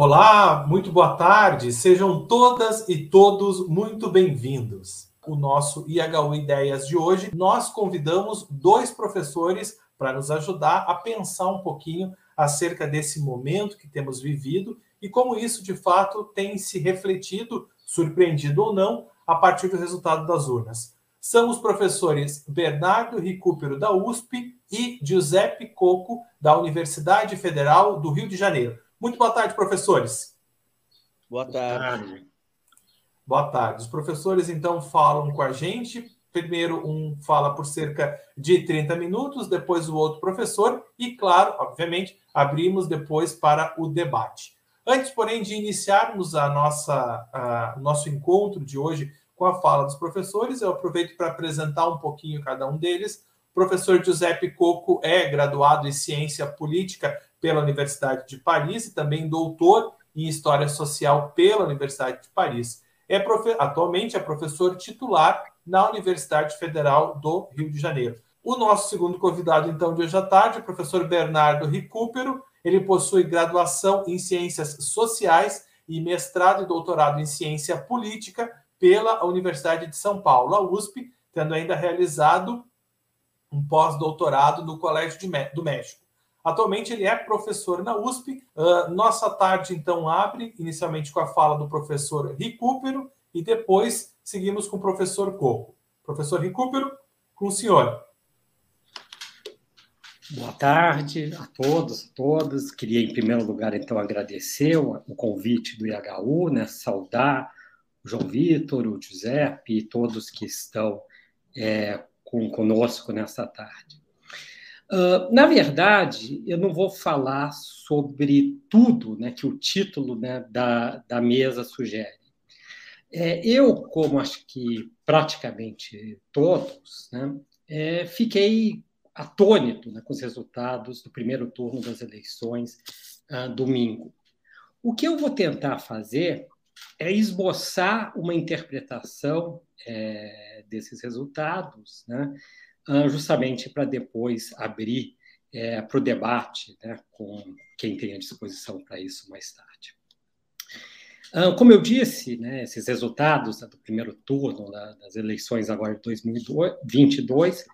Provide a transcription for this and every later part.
Olá, muito boa tarde. Sejam todas e todos muito bem-vindos. O nosso IHU Ideias de hoje, nós convidamos dois professores para nos ajudar a pensar um pouquinho acerca desse momento que temos vivido e como isso de fato tem se refletido, surpreendido ou não, a partir do resultado das urnas. São os professores Bernardo Recupero da USP e Giuseppe Coco da Universidade Federal do Rio de Janeiro. Muito boa tarde, professores. Boa tarde. Boa tarde. Os professores, então, falam com a gente. Primeiro, um fala por cerca de 30 minutos, depois o outro professor, e, claro, obviamente, abrimos depois para o debate. Antes, porém, de iniciarmos a nossa, a, nosso encontro de hoje com a fala dos professores, eu aproveito para apresentar um pouquinho cada um deles. O professor Giuseppe Coco é graduado em Ciência Política pela Universidade de Paris e também doutor em História Social pela Universidade de Paris. É. Atualmente é professor titular na Universidade Federal do Rio de Janeiro. O nosso segundo convidado, então, de hoje à tarde, o professor Bernardo Recupero. Ele possui graduação em Ciências Sociais e mestrado e doutorado em Ciência Política pela Universidade de São Paulo, a USP, tendo ainda realizado um pós-doutorado no Colégio do México. Atualmente ele é professor na USP. Uh, nossa tarde, então, abre inicialmente com a fala do professor Recupero e depois seguimos com o professor Coco. Professor Recupero, com o senhor. Boa tarde a todos, a todas. Queria, em primeiro lugar, então, agradecer o, o convite do IHU, né? saudar o João Vitor, o Giuseppe e todos que estão é, com, conosco nessa tarde. Uh, na verdade, eu não vou falar sobre tudo né, que o título né, da, da mesa sugere. É, eu, como acho que praticamente todos, né, é, fiquei atônito né, com os resultados do primeiro turno das eleições uh, domingo. O que eu vou tentar fazer é esboçar uma interpretação é, desses resultados, né, ah, justamente para depois abrir é, para o debate né, com quem tem a disposição para isso mais tarde. Ah, como eu disse, né, esses resultados do primeiro turno das eleições agora de 2022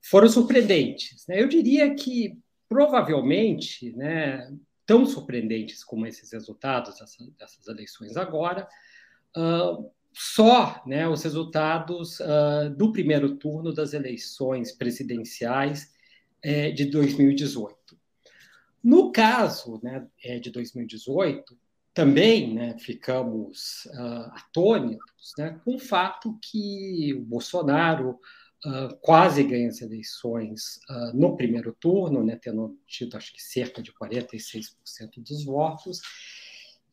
foram surpreendentes. Né? Eu diria que provavelmente, né, tão surpreendentes como esses resultados dessas, eleições agora, uh, só né, os resultados uh, do primeiro turno das eleições presidenciais é, de 2018. No caso né, é, de 2018, também né, ficamos uh, atônitos né, com o fato que o Bolsonaro uh, quase ganha as eleições uh, no primeiro turno, né, tendo tido acho que cerca de 46% dos votos,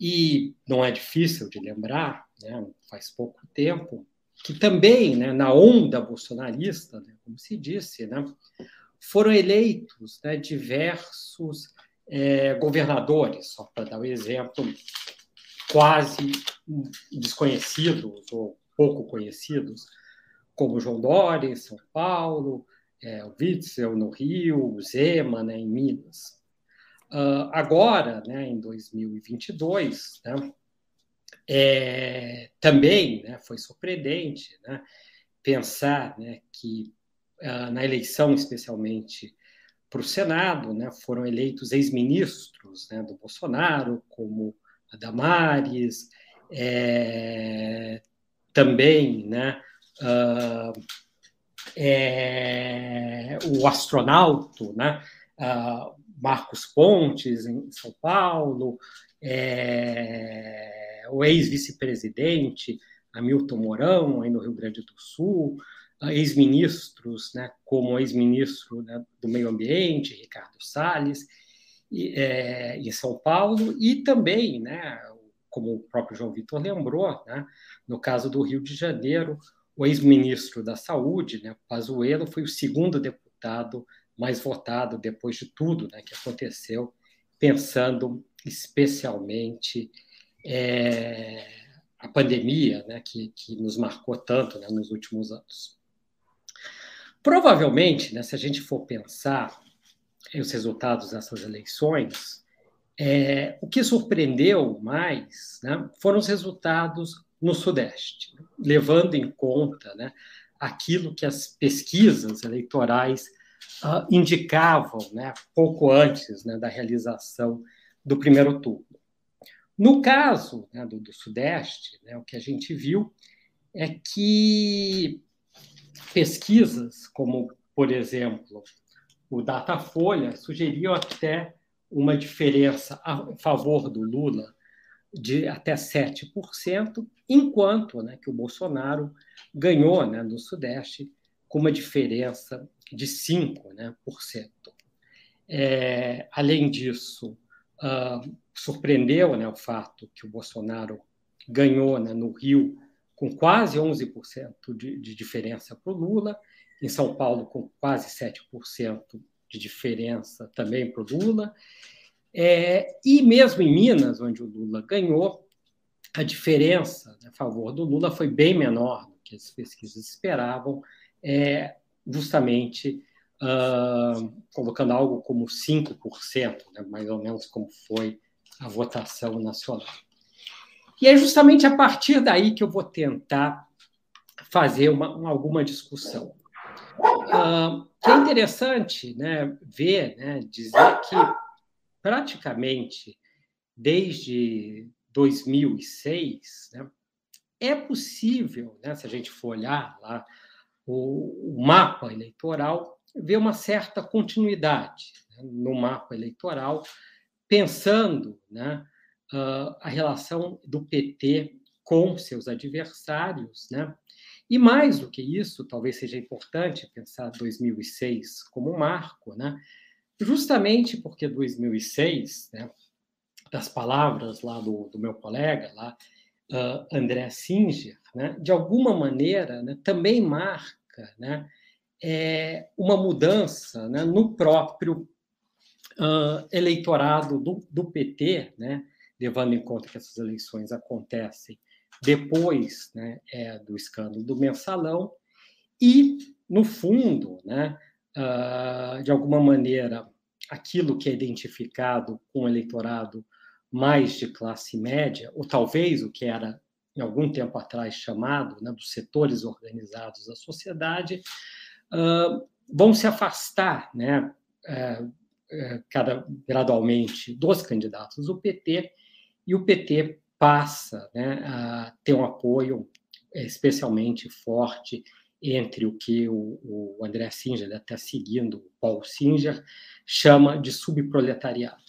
e não é difícil de lembrar, né, faz pouco tempo, que também, né, na onda bolsonarista, né, como se disse, né, foram eleitos né, diversos é, governadores, só para dar um exemplo, quase desconhecidos ou pouco conhecidos, como João Dória em São Paulo, é, o Witzel no Rio, o Zema né, em Minas. Uh, agora, né, em 2022, né, é, também né, foi surpreendente né, pensar né, que uh, na eleição, especialmente para o Senado, né, foram eleitos ex-ministros né, do Bolsonaro, como a Damares, é, também né, uh, é, o astronauta, né, uh, Marcos Pontes, em São Paulo, é, o ex-vice-presidente Hamilton Mourão, aí no Rio Grande do Sul, ex-ministros, né, como ex-ministro né, do Meio Ambiente, Ricardo Salles, e, é, em São Paulo, e também, né, como o próprio João Vitor lembrou, né, no caso do Rio de Janeiro, o ex-ministro da Saúde, né, Pazuello, foi o segundo deputado mais votado depois de tudo né, que aconteceu, pensando especialmente é, a pandemia, né, que, que nos marcou tanto né, nos últimos anos. Provavelmente, né, se a gente for pensar os resultados dessas eleições, é, o que surpreendeu mais né, foram os resultados no Sudeste, levando em conta né, aquilo que as pesquisas eleitorais uh, indicavam né, pouco antes né, da realização do primeiro turno. No caso né, do, do, Sudeste, né, o que a gente viu é que pesquisas, como, por exemplo, o Datafolha, sugeriam até uma diferença a favor do Lula de até 7%, enquanto né, que o Bolsonaro ganhou né, no Sudeste com uma diferença de 5%. Né, por cento. É, além disso, uh, surpreendeu né, o fato que o Bolsonaro ganhou né, no Rio com quase 11% de, de diferença para o Lula, em São Paulo com quase 7% de diferença também para o Lula, é, e mesmo em Minas, onde o Lula ganhou, a diferença a favor do Lula foi bem menor do que as pesquisas esperavam, é, justamente uh, colocando algo como 5%, né, mais ou menos como foi a votação nacional. E é justamente a partir daí que eu vou tentar fazer uma, uma alguma discussão. Uh, é interessante né, ver, né, dizer que praticamente desde 2006 né, é possível, né, se a gente for olhar lá o, mapa eleitoral, ver uma certa continuidade né, no mapa eleitoral, pensando né, uh, a relação do PT com seus adversários, né? E mais do que isso, talvez seja importante pensar 2006 como marco, né? Justamente porque 2006, né, das palavras lá do, do meu colega, lá, uh, André Singer, né, de alguma maneira né, também marca né, é, uma mudança né, no próprio uh, eleitorado do, do PT, né, levando em conta que essas eleições acontecem depois né, é, do escândalo do mensalão, e, no fundo, né, uh, de alguma maneira, aquilo que é identificado com o eleitorado mais de classe média, ou talvez o que era em algum tempo atrás chamado né, dos setores organizados da sociedade, uh, vão se afastar né, uh, cada, gradualmente dos candidatos do PT, e o PT passa né, a ter um apoio especialmente forte entre o que o, o André Singer, até seguindo Paul Singer, chama de subproletariado.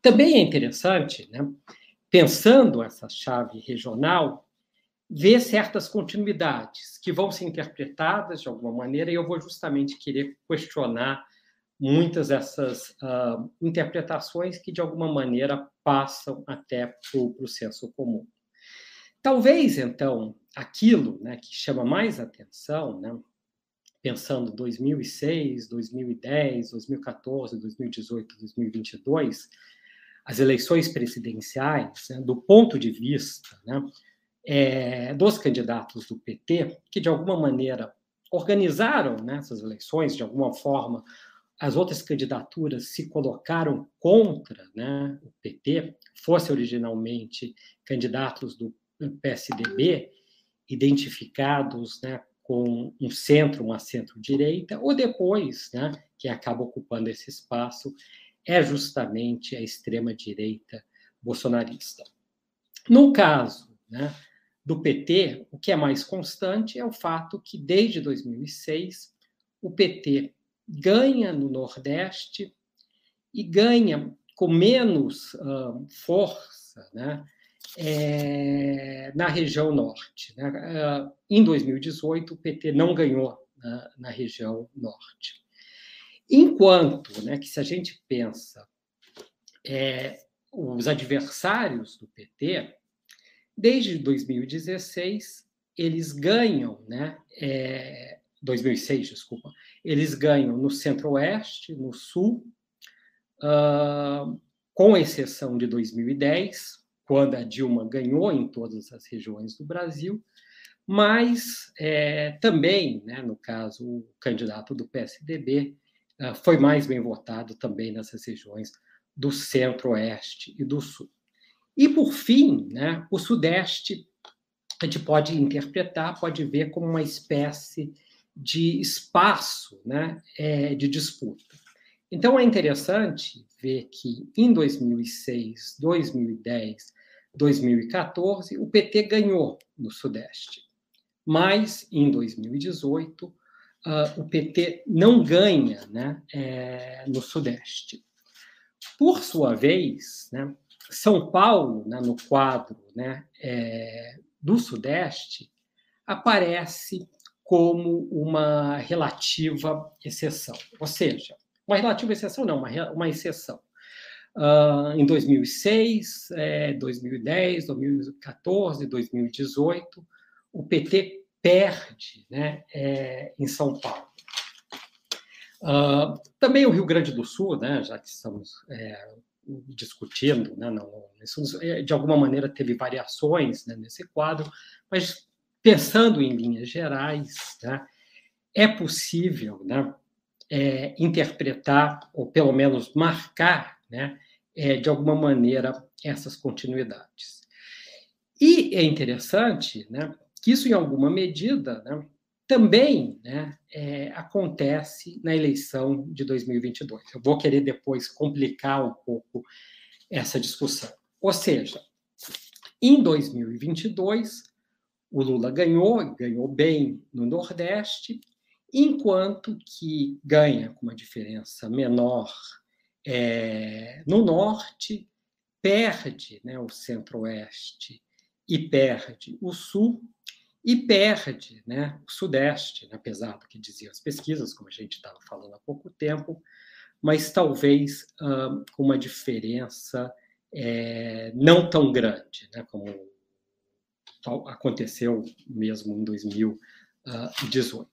Também é interessante, né, pensando essa chave regional, ver certas continuidades que vão ser interpretadas de alguma maneira, e eu vou justamente querer questionar muitas dessas uh, interpretações que, de alguma maneira, passam até para o senso comum. Talvez, então, aquilo né, que chama mais atenção, né, pensando 2006, 2010, 2014, 2018, 2022, as eleições presidenciais, né, do ponto de vista né, é, dos candidatos do PT, que de alguma maneira organizaram né, essas eleições, de alguma forma as outras candidaturas se colocaram contra né, o PT, fosse originalmente candidatos do PSDB, identificados né, com um centro, uma centro-direita, ou depois, né, que acaba ocupando esse espaço, é justamente a extrema-direita bolsonarista. No caso né, do PT, o que é mais constante é o fato que, desde 2006, o PT ganha no Nordeste e ganha com menos uh, força né, é, na região Norte. Né? Uh, em 2018, o PT não ganhou na, na região Norte. Enquanto né, que, se a gente pensa é, os adversários do PT, desde 2016, eles ganham, né, é, 2006, desculpa, eles ganham no Centro-Oeste, no Sul, uh, com exceção de 2010, quando a Dilma ganhou em todas as regiões do Brasil, mas é, também, né, no caso, o candidato do PSDB foi mais bem votado também nessas regiões do Centro-Oeste e do Sul. E, por fim, né, o Sudeste a gente pode interpretar, pode ver como uma espécie de espaço né, é, de disputa. Então, é interessante ver que em 2006, 2010, 2014, o PT ganhou no Sudeste. Mas, em 2018, uh, o PT não ganha né, é, no Sudeste. Por sua vez, né, São Paulo, né, no quadro né, é, do Sudeste, aparece como uma relativa exceção. Ou seja, uma relativa exceção não, uma, uma exceção. Uh, em 2006, é, 2010, 2014, 2018, o PT perde né, é, em São Paulo. Uh, também o Rio Grande do Sul, né, já que estamos é, discutindo, né, não, isso, é, de alguma maneira teve variações né, nesse quadro, mas pensando em linhas gerais, né, é possível né, é, interpretar, ou pelo menos marcar, né, é, de alguma maneira, essas continuidades. E é interessante né, que isso, em alguma medida, né, também né, é, acontece na eleição de 2022. Eu vou querer depois complicar um pouco essa discussão. Ou seja, em 2022, o Lula ganhou, ganhou bem no Nordeste, enquanto que ganha com uma diferença menor é, no Norte, perde né, o Centro-Oeste e perde o Sul, e perde né, o Sudeste, né, apesar do que diziam as pesquisas, como a gente estava falando há pouco tempo, mas talvez com uma diferença é, não tão grande, né, como aconteceu mesmo em 2018.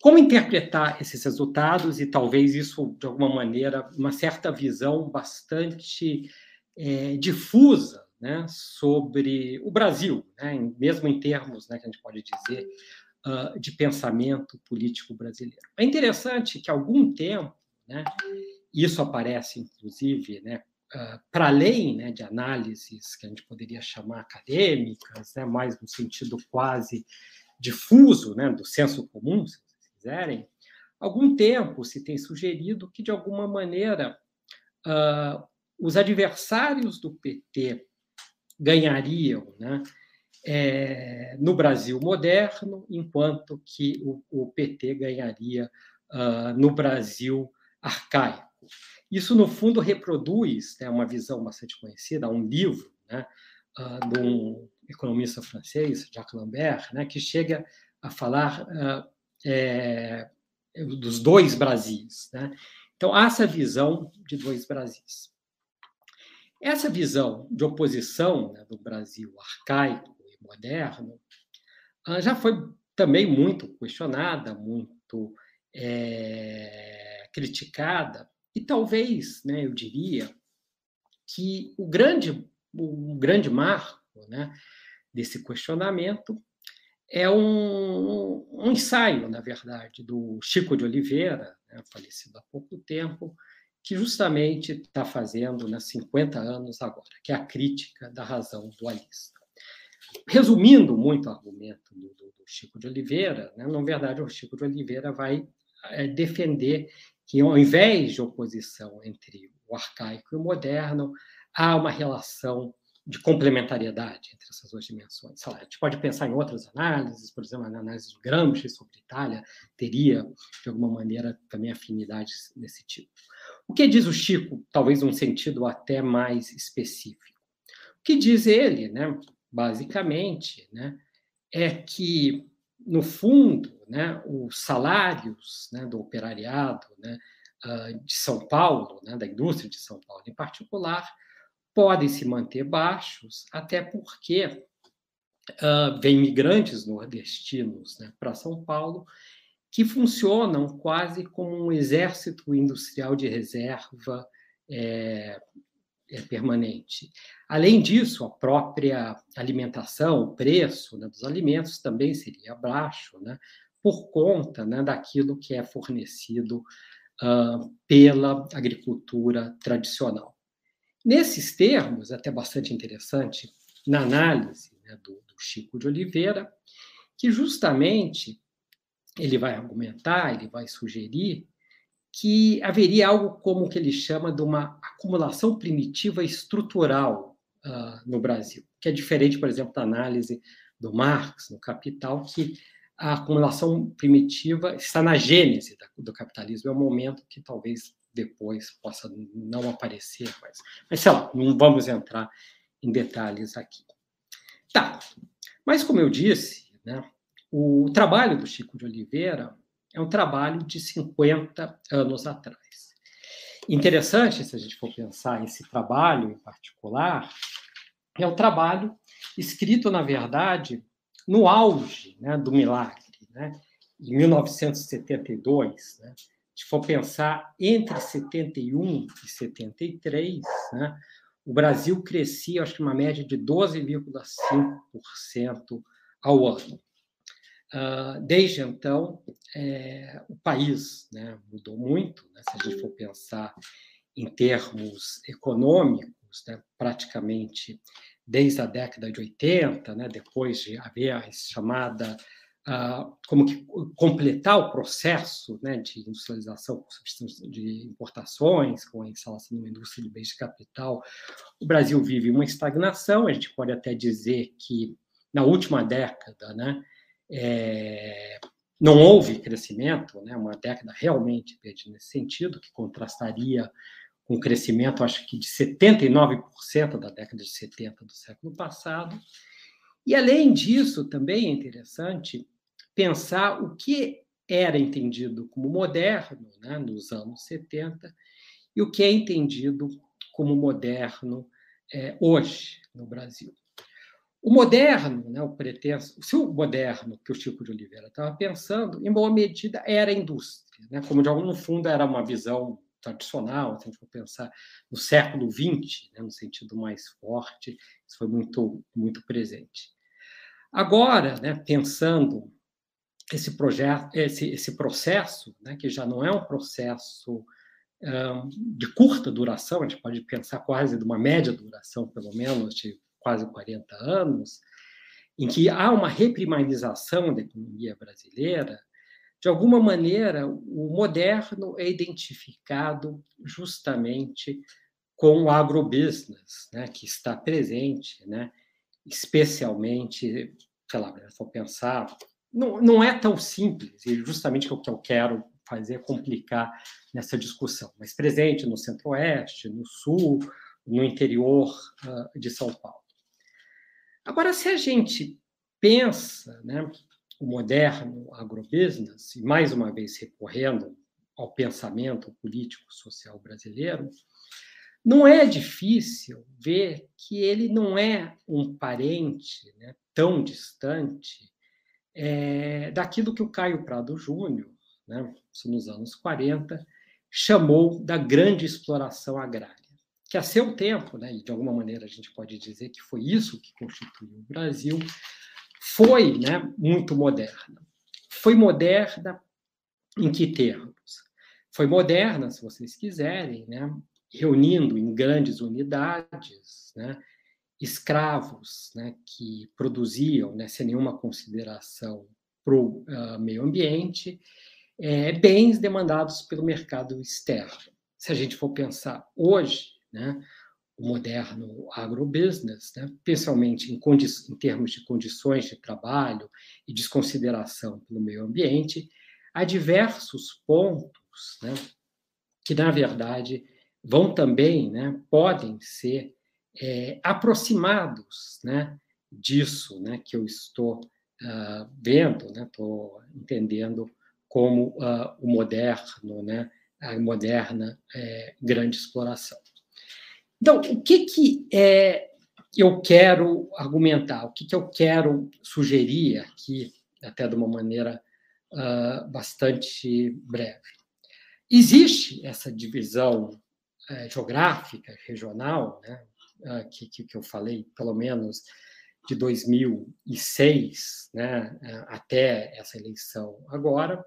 Como interpretar esses resultados e talvez isso, de alguma maneira, uma certa visão bastante é, difusa né, sobre o Brasil, né, mesmo em termos né, que a gente pode dizer uh, de pensamento político brasileiro. É interessante que, há algum tempo, né, isso aparece, inclusive, né, uh, para além né, de análises que a gente poderia chamar acadêmicas, né, mais no sentido quase difuso né, do senso comum, se quiserem, algum tempo se tem sugerido que, de alguma maneira, uh, os adversários do PT ganhariam né, é, no Brasil moderno, enquanto que o, o PT ganharia uh, no Brasil arcaico. Isso, no fundo, reproduz né, uma visão bastante conhecida, um livro né, uh, de um economista francês, Jacques Lambert, né, que chega a falar uh, é, dos dois Brasis. Né? Então, há essa visão de dois Brasis. Essa visão de oposição né, do Brasil arcaico e moderno ah, já foi também muito questionada, muito é, criticada, e talvez, né, eu diria, que o grande, o grande marco né, desse questionamento é um, um, ensaio, na verdade, do Chico de Oliveira, né, falecido há pouco tempo, que justamente está fazendo né, 50 anos agora, que é a crítica da razão dualista. Resumindo muito o argumento do, do, Chico de Oliveira, né, na verdade, o Chico de Oliveira vai é, defender que, ao invés de oposição entre o arcaico e o moderno, há uma relação de complementariedade entre essas duas dimensões. A gente pode pensar em outras análises, por exemplo, a análise do Gramsci sobre Itália teria, de alguma maneira, também afinidades desse tipo. O que diz o Chico, talvez num sentido até mais específico? O que diz ele, né, basicamente, né, é que, no fundo, né, os salários né, do operariado né, ah, de São Paulo, né, da indústria de São Paulo em particular, podem se manter baixos, até porque uh, vem migrantes nordestinos né, para São Paulo que funcionam quase como um exército industrial de reserva é, é permanente. Além disso, a própria alimentação, o preço né, dos alimentos também seria baixo, né, por conta né, daquilo que é fornecido uh, pela agricultura tradicional. Nesses termos, até bastante interessante, na análise né, do, do Chico de Oliveira, que justamente ele vai argumentar, ele vai sugerir que haveria algo como o que ele chama de uma acumulação primitiva estrutural uh, no Brasil, que é diferente, por exemplo, da análise do Marx no Capital, que a acumulação primitiva está na gênese do capitalismo, é um momento que talvez depois possa não aparecer, mas, mas sei lá, não vamos entrar em detalhes aqui. Tá, mas como eu disse, né, o trabalho do Chico de Oliveira é um trabalho de 50 anos atrás. Interessante, se a gente for pensar esse trabalho em particular, é um trabalho escrito, na verdade, no auge né, do milagre, né, em 1972, né, se for pensar entre 71 e 73, né, o Brasil crescia, acho que uma média de 12,5% ao ano. Uh, desde então, é, o país né, mudou muito, né, se a gente for pensar em termos econômicos, né, praticamente desde a década de 80, né, depois de haver a chamada como que completar o processo né, de industrialização de importações, com a instalação de uma indústria de bens de capital, o Brasil vive uma estagnação. A gente pode até dizer que na última década, né, é, não houve crescimento, né, uma década realmente perdida nesse sentido, que contrastaria com o crescimento, acho que de 79% da década de 70 do século passado. E, além disso, também é interessante pensar o que era entendido como moderno né, nos anos 70 e o que é entendido como moderno é, hoje no Brasil. O moderno, né, o pretenso, o moderno que o Chico de Oliveira estava pensando, em boa medida era a indústria, né, como de algum fundo era uma visão tradicional, se a gente for pensar no século XX, né, no sentido mais forte, isso foi muito muito presente. Agora, né, pensando esse projeto, esse, esse processo, né, que já não é um processo um, de curta duração, a gente pode pensar quase de uma média duração, pelo menos de quase 40 anos, em que há uma reprimarização da economia brasileira, de alguma maneira, o moderno é identificado justamente com o agrobusiness, né, que está presente, né, especialmente, sei lá, se for pensar não, não é tão simples, e justamente o que eu quero fazer complicar nessa discussão, mas presente no centro-oeste, no sul, no interior uh, de São Paulo. Agora, se a gente pensa né, o moderno agrobusiness, e mais uma vez recorrendo ao pensamento político-social brasileiro, não é difícil ver que ele não é um parente né, tão distante é, daquilo que o Caio Prado Júnior, né, nos anos 40, chamou da grande exploração agrária, que a seu tempo, né, e de alguma maneira a gente pode dizer que foi isso que constituiu o Brasil, foi né, muito moderna. Foi moderna em que termos? Foi moderna, se vocês quiserem, né, reunindo em grandes unidades, né, escravos né, que produziam, né, sem nenhuma consideração para o uh, meio ambiente, é, bens demandados pelo mercado externo. Se a gente for pensar hoje, né, o moderno agrobusiness, né, principalmente em, em, termos de condições de trabalho e desconsideração pelo meio ambiente, há diversos pontos né, que, na verdade, vão também, né, podem ser é, aproximados né, disso né, que eu estou uh, vendo, estou né, entendendo como uh, o moderno, né, a moderna é, grande exploração. Então, o que, que é, eu quero argumentar, o que, que eu quero sugerir aqui, até de uma maneira uh, bastante breve? Existe essa divisão uh, geográfica, regional, né, uh, que, que, que eu falei, pelo menos de 2006 né, até essa eleição agora,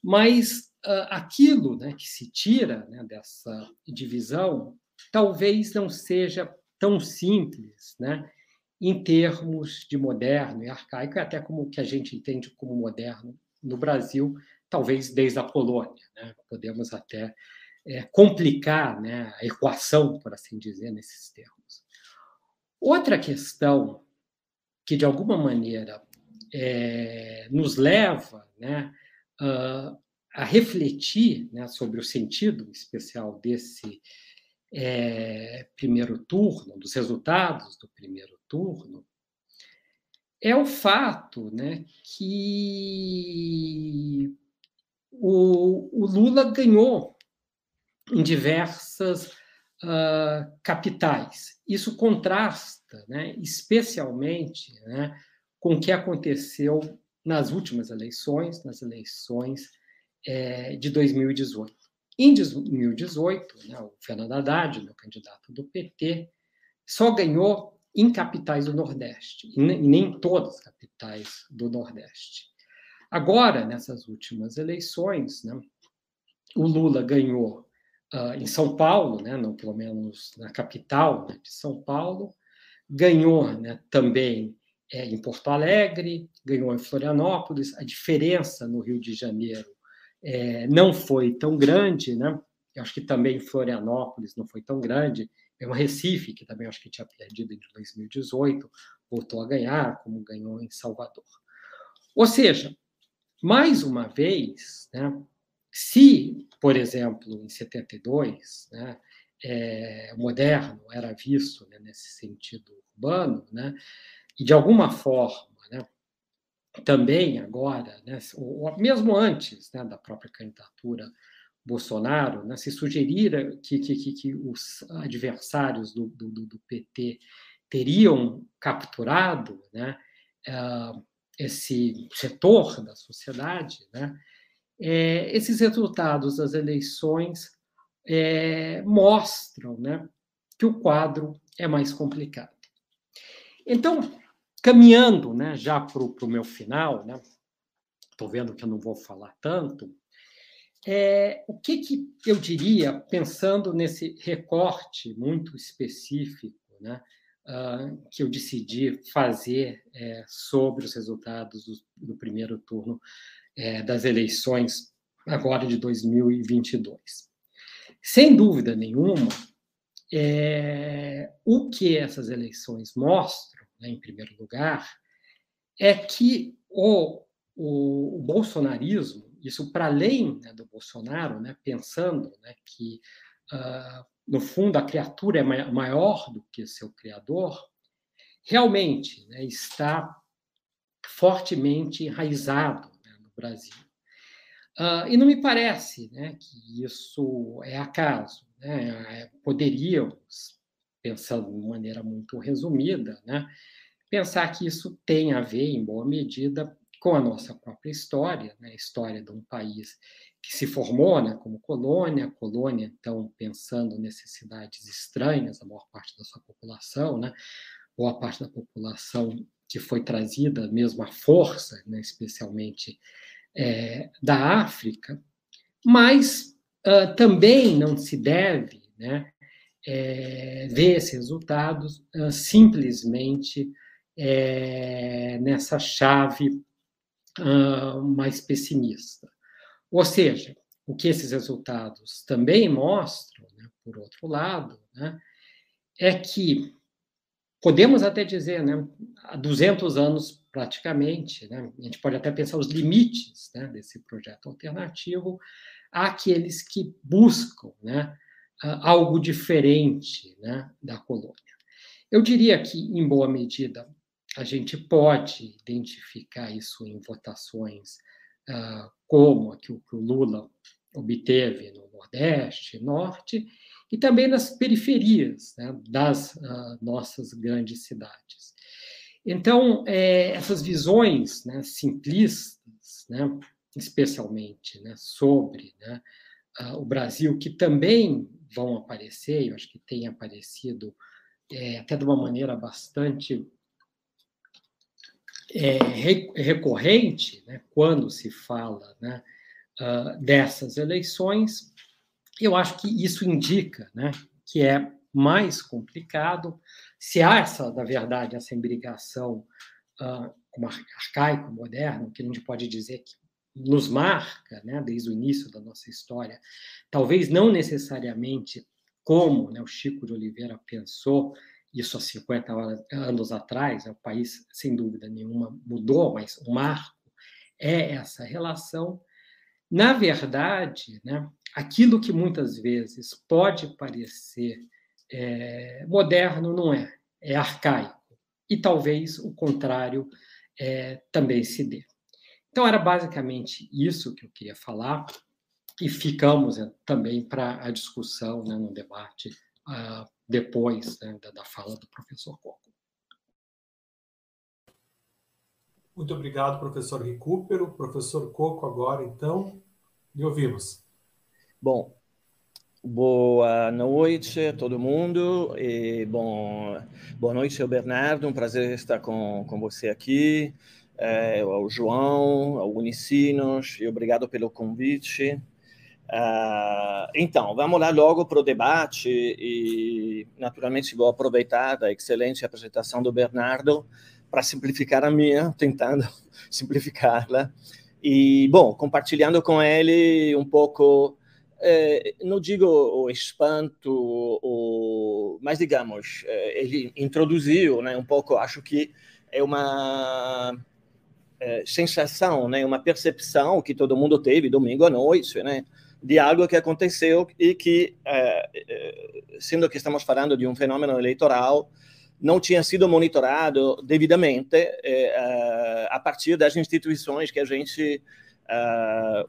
mas aquilo né, que se tira né, dessa divisão talvez não seja tão simples, né? em termos de moderno e arcaico, até como que a gente entende como moderno no Brasil, talvez desde a colônia. Né? Podemos até é, complicar né, a equação, por assim dizer, nesses termos. Outra questão que, de alguma maneira, é, nos leva né, a refletir né, sobre o sentido especial desse é, primeiro turno, dos resultados do primeiro turno, é o fato né, que o, o Lula ganhou em diversas uh, capitais. Isso contrasta, né, especialmente, né, com o que aconteceu nas últimas eleições, nas eleições é, de 2018. Em 2018, né, o Fernando Haddad, meu candidato do PT, só ganhou em capitais do Nordeste, e nem todas as capitais do Nordeste. Agora, nessas últimas eleições, né, o Lula ganhou uh, em São Paulo, né, não pelo menos na capital né, de São Paulo, ganhou né, também é, em Porto Alegre, ganhou em Florianópolis. A diferença no Rio de Janeiro é, não foi tão grande, né? Eu acho que também Florianópolis não foi tão grande. É um Recife, que também acho que tinha perdido em 2018, voltou a ganhar, como ganhou em Salvador. Ou seja, mais uma vez, né, se, por exemplo, em 72, né, é, moderno era visto né, nesse sentido urbano, né, e de alguma forma também agora, né, ou mesmo antes né, da própria candidatura Bolsonaro, né, se sugerira que, que, que, os adversários do, do, do PT teriam capturado né, uh, esse setor da sociedade, né, é, esses resultados das eleições é, mostram né, que o quadro é mais complicado. Então, Caminhando né, já para o meu final, estou né, vendo que eu não vou falar tanto, é, o que, que eu diria, pensando nesse recorte muito específico né, uh, que eu decidi fazer é, sobre os resultados do, do primeiro turno é, das eleições agora de 2022. Sem dúvida nenhuma, é, o que essas eleições mostram né, em primeiro lugar, é que o, o, o bolsonarismo, isso para além né, do Bolsonaro, né, pensando né, que, uh, no fundo, a criatura é maior do que seu criador, realmente né, está fortemente enraizado Brasil. Uh, e não me parece né, que isso é acaso. Né? Poderíamos pensando de maneira muito resumida, né, pensar que isso tem a ver, em boa medida, com a nossa própria história, né, a história de um país que se formou né, como colônia, colônia, então, pensando necessidades estranhas, a maior parte da sua população, né, boa parte da população que foi trazida mesmo à força, né, especialmente é, da África, mas uh, também não se deve né, é, ver esses resultados uh, simplesmente é, nessa chave uh, mais pessimista. Ou seja, o que esses resultados também mostram, né, por outro lado, né, é que podemos até dizer, né, há 200 anos praticamente, né, a gente pode até pensar os limites né, desse projeto alternativo, àqueles que buscam né, algo diferente né, da colônia. Eu diria que, em boa medida, a gente pode identificar isso em votações uh, como a que o, Lula obteve no Nordeste, Norte, e também nas periferias né, das uh, nossas grandes cidades. Então, é, essas visões né, simplistas, né, especialmente né, sobre uh, o Brasil, que também vão aparecer, eu acho que tem aparecido é, até de uma maneira bastante é, recorrente, né, quando se fala uh, dessas eleições, eu acho que isso indica né, que é mais complicado. Se há essa, na verdade, essa imbricação uh, como arcaico, moderno, que a gente pode dizer que nos marca, né, desde o início da nossa história, talvez não necessariamente como né, o Chico de Oliveira pensou isso há 50 anos atrás, o país, sem dúvida nenhuma, mudou, mas o marco é essa relação. Na verdade, né, aquilo que muitas vezes pode parecer é, moderno não é, é arcaico. E talvez o contrário é, também se dê. Então, era basicamente isso que eu queria falar, e ficamos é, também para a discussão, né, no debate uh, depois né, da, da, fala do professor Coco. Muito obrigado, professor Recupero. Professor Coco, agora, então, lhe ouvimos. Bom, boa noite a todo mundo. E, bom, boa noite ao Bernardo, um prazer estar com, com você aqui. É, ao João, ao Unicinos, e obrigado pelo convite. Uh, então, vamos lá logo para o debate e, naturalmente, vou aproveitar da excelente apresentação do Bernardo para simplificar a minha, tentando simplificá-la. E, bom, compartilhando com ele um pouco, eh, não digo o espanto, o, mas, digamos, eh, ele introduziu né, um pouco, acho que é uma eh, sensação, né, uma percepção que todo mundo teve domingo à noite, né? de algo que aconteceu e que, é, é, sendo que estamos falando de um fenômeno eleitoral, não tinha sido monitorado devidamente é, a partir das instituições que a gente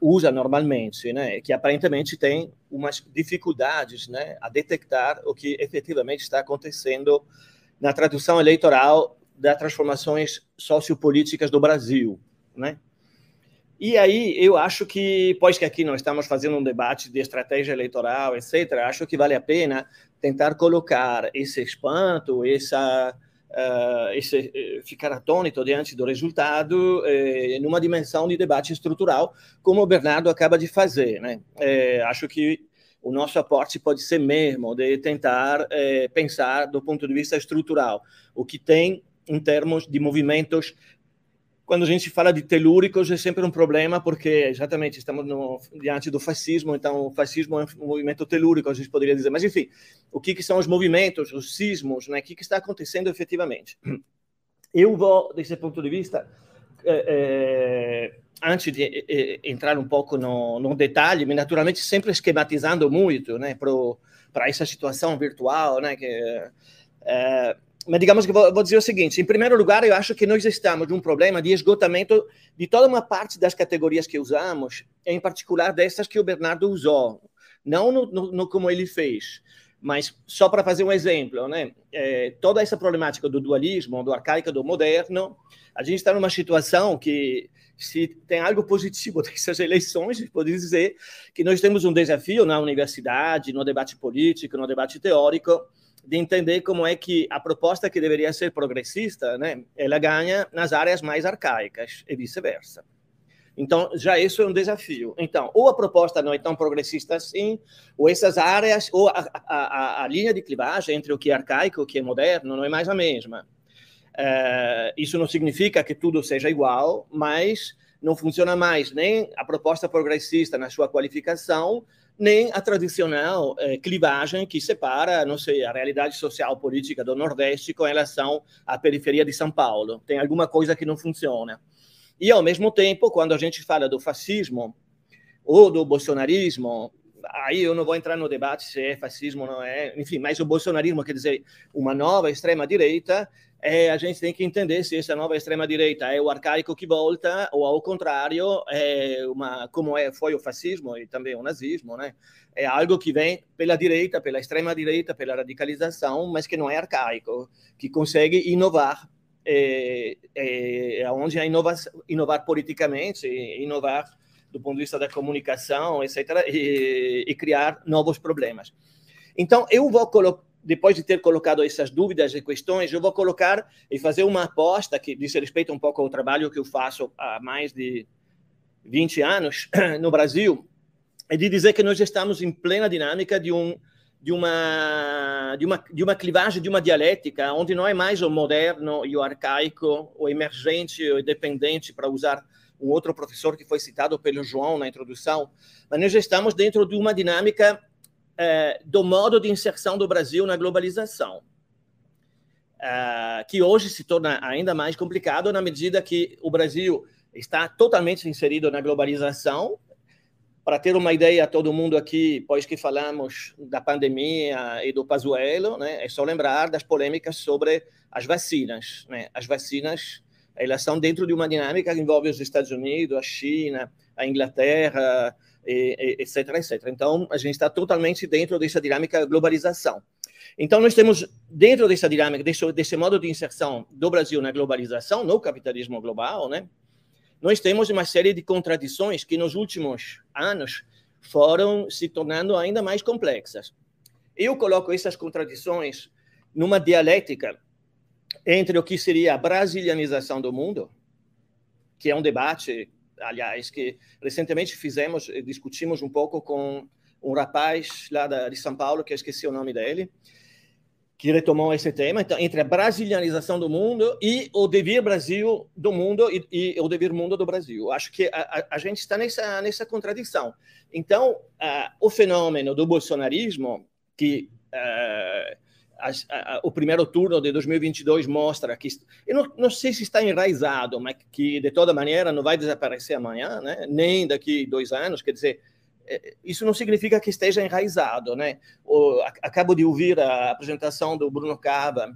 usa normalmente, né, que aparentemente tem umas dificuldades né, a detectar o que efetivamente está acontecendo na tradução eleitoral das transformações sociopolíticas do Brasil, né? E aí, eu acho que, pois que aqui nós estamos fazendo um debate de estratégia eleitoral, etc., acho que vale a pena tentar colocar esse espanto, essa, uh, esse, eh, ficar atônito diante do resultado eh, numa dimensão de debate estrutural, como o Bernardo acaba de fazer. Né? Eh, acho que o nosso aporte pode ser mesmo de tentar eh, pensar do ponto de vista estrutural o que tem em termos de movimentos quando a gente fala de telúricos é sempre um problema porque exatamente estamos no, diante do fascismo, então o fascismo é um movimento telúrico, a gente poderia dizer. Mas enfim, o que, que são os movimentos, os sismos, né? O que, que está acontecendo efetivamente? Eu vou, desse ponto de vista, é, é, antes de é, entrar um pouco no, no detalhe, mas naturalmente sempre esquematizando muito, né, para essa situação virtual, né, que é, mas digamos que vou, vou, dizer o seguinte: em primeiro lugar, eu acho que nós estamos num problema de esgotamento de toda uma parte das categorias que usamos, em particular dessas que o Bernardo usou, não no, no, no como ele fez, mas só para fazer um exemplo, né? É, toda essa problemática do dualismo, do arcaico, do moderno, a gente está numa situação que se tem algo positivo dessas eleições, pode dizer que nós temos um desafio na universidade, no debate político, no debate teórico de entender como é que a proposta que deveria ser progressista, né, ela ganha nas áreas mais arcaicas e vice-versa. Então, já isso é um desafio. Então, ou a proposta não é tão progressista assim, ou essas áreas, ou a, a, a linha de clivagem entre o que é arcaico e o que é moderno não é mais a mesma. Uh, isso não significa que tudo seja igual, mas não funciona mais nem a proposta progressista na sua qualificação, nem a tradicional eh, clivagem que separa, não sei, a realidade social política do Nordeste com relação à periferia de São Paulo. Tem alguma coisa que não funciona. E, ao mesmo tempo, quando a gente fala do fascismo ou do bolsonarismo, aí eu não vou entrar no debate se é fascismo ou não é, enfim, mas o bolsonarismo, quer dizer, uma nova extrema-direita, é, a gente tem que entender se essa nova extrema-direita é o arcaico que volta ou, ao contrário, é uma, como é, foi o fascismo e também o nazismo, né? é algo que vem pela direita, pela extrema-direita, pela radicalização, mas que não é arcaico, que consegue inovar é, é, onde é inovar, inovar politicamente, inovar do ponto de vista da comunicação, etc., e, e criar novos problemas. Então, eu vou colocar, depois de ter colocado essas dúvidas e questões, eu vou colocar e fazer uma aposta que diz respeito um pouco ao trabalho que eu faço há mais de 20 anos no Brasil, é de dizer que nós estamos em plena dinâmica de um de uma, de uma, de uma clivagem, de uma dialética, onde não é mais o moderno e o arcaico, o emergente o independente, para usar um outro professor que foi citado pelo João na introdução, mas nós estamos dentro de uma dinâmica é, do modo de inserção do Brasil na globalização, é, que hoje se torna ainda mais complicado na medida que o Brasil está totalmente inserido na globalização, para ter uma ideia, todo mundo aqui, pois que falamos da pandemia e do Pazuello, né, é só lembrar das polêmicas sobre as vacinas. Né? As vacinas, elas são dentro de uma dinâmica que envolve os Estados Unidos, a China, a Inglaterra, etc, etc. Então, a gente está totalmente dentro dessa dinâmica globalização. Então, nós temos, dentro dessa dinâmica, desse, desse modo de inserção do Brasil na globalização, no capitalismo global, né, nós temos uma série de contradições que nos últimos anos foram se tornando ainda mais complexas. Eu coloco essas contradições numa dialética entre o que seria a brasilianização do mundo, que é um debate, aliás, que recentemente fizemos, discutimos um pouco com um rapaz lá de São Paulo, que eu esqueci o nome dele, que retomou esse tema, então, entre a brasilianização do mundo e o devir Brasil do mundo e, e o devir mundo do Brasil. Acho que a, a, gente está nessa, nessa contradição. Então, uh, o fenômeno do bolsonarismo, que uh, a, o primeiro turno de 2022 mostra que, eu não, não, sei se está enraizado, mas que, de toda maneira, não vai desaparecer amanhã, né? nem daqui dois anos, quer dizer, é, isso não significa que esteja enraizado, né? O, acabo de ouvir a apresentação do Bruno Cava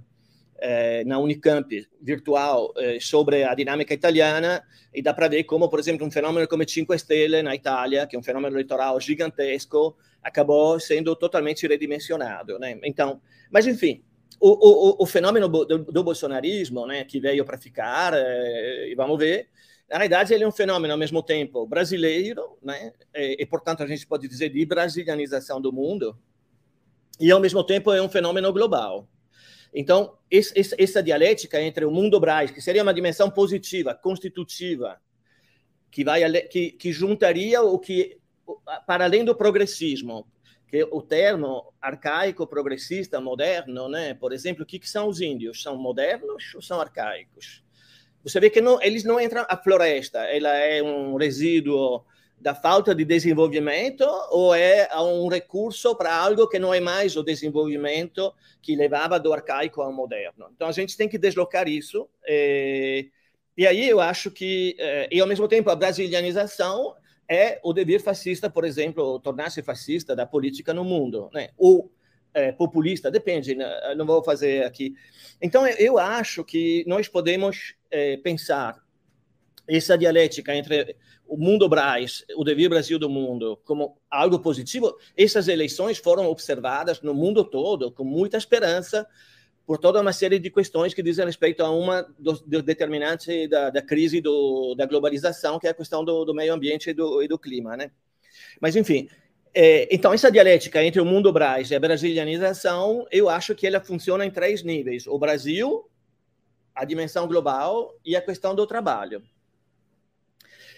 eh, na Unicamp virtual eh, sobre a dinâmica italiana e dá para ver como, por exemplo, um fenômeno como 5 Stelle na Itália, que é um fenômeno eleitoral gigantesco, acabou sendo totalmente redimensionado, né? Então, mas enfim, o, o, o fenômeno do, do, bolsonarismo, né, que veio para ficar, eh, e vamos ver, na realidade, ele é um fenômeno, ao mesmo tempo, brasileiro, né? e, e, portanto, a gente pode dizer de brasilianização do mundo, e, ao mesmo tempo, é um fenômeno global. Então, esse, essa dialética entre o mundo brás, que seria uma dimensão positiva, constitutiva, que, vai, que, que juntaria o que, para além do progressismo, que o termo arcaico, progressista, moderno, né? por exemplo, o que, que são os índios? São modernos ou são arcaicos? Você vê que não, eles não entram. A floresta, ela é um resíduo da falta de desenvolvimento ou é um recurso para algo que não é mais o desenvolvimento que levava do arcaico ao moderno. Então a gente tem que deslocar isso. E, eh, e aí eu acho que, eh, e ao mesmo tempo, a brasilianização é o dever fascista, por exemplo, tornar-se fascista da política no mundo, né? Ou é, populista, depende, né? não vou fazer aqui. Então, eu acho que nós podemos é, pensar essa dialética entre o mundo Braz, o devir Brasil do mundo, como algo positivo. Essas eleições foram observadas no mundo todo com muita esperança por toda uma série de questões que dizem respeito a uma dos, determinantes da, da crise do, da globalização, que é a questão do, do meio ambiente e do, e do clima, né? Mas, enfim, é, então, essa dialética entre o mundo Braz e a brasilianização, eu acho que ela funciona em três níveis: o Brasil, a dimensão global e a questão do trabalho.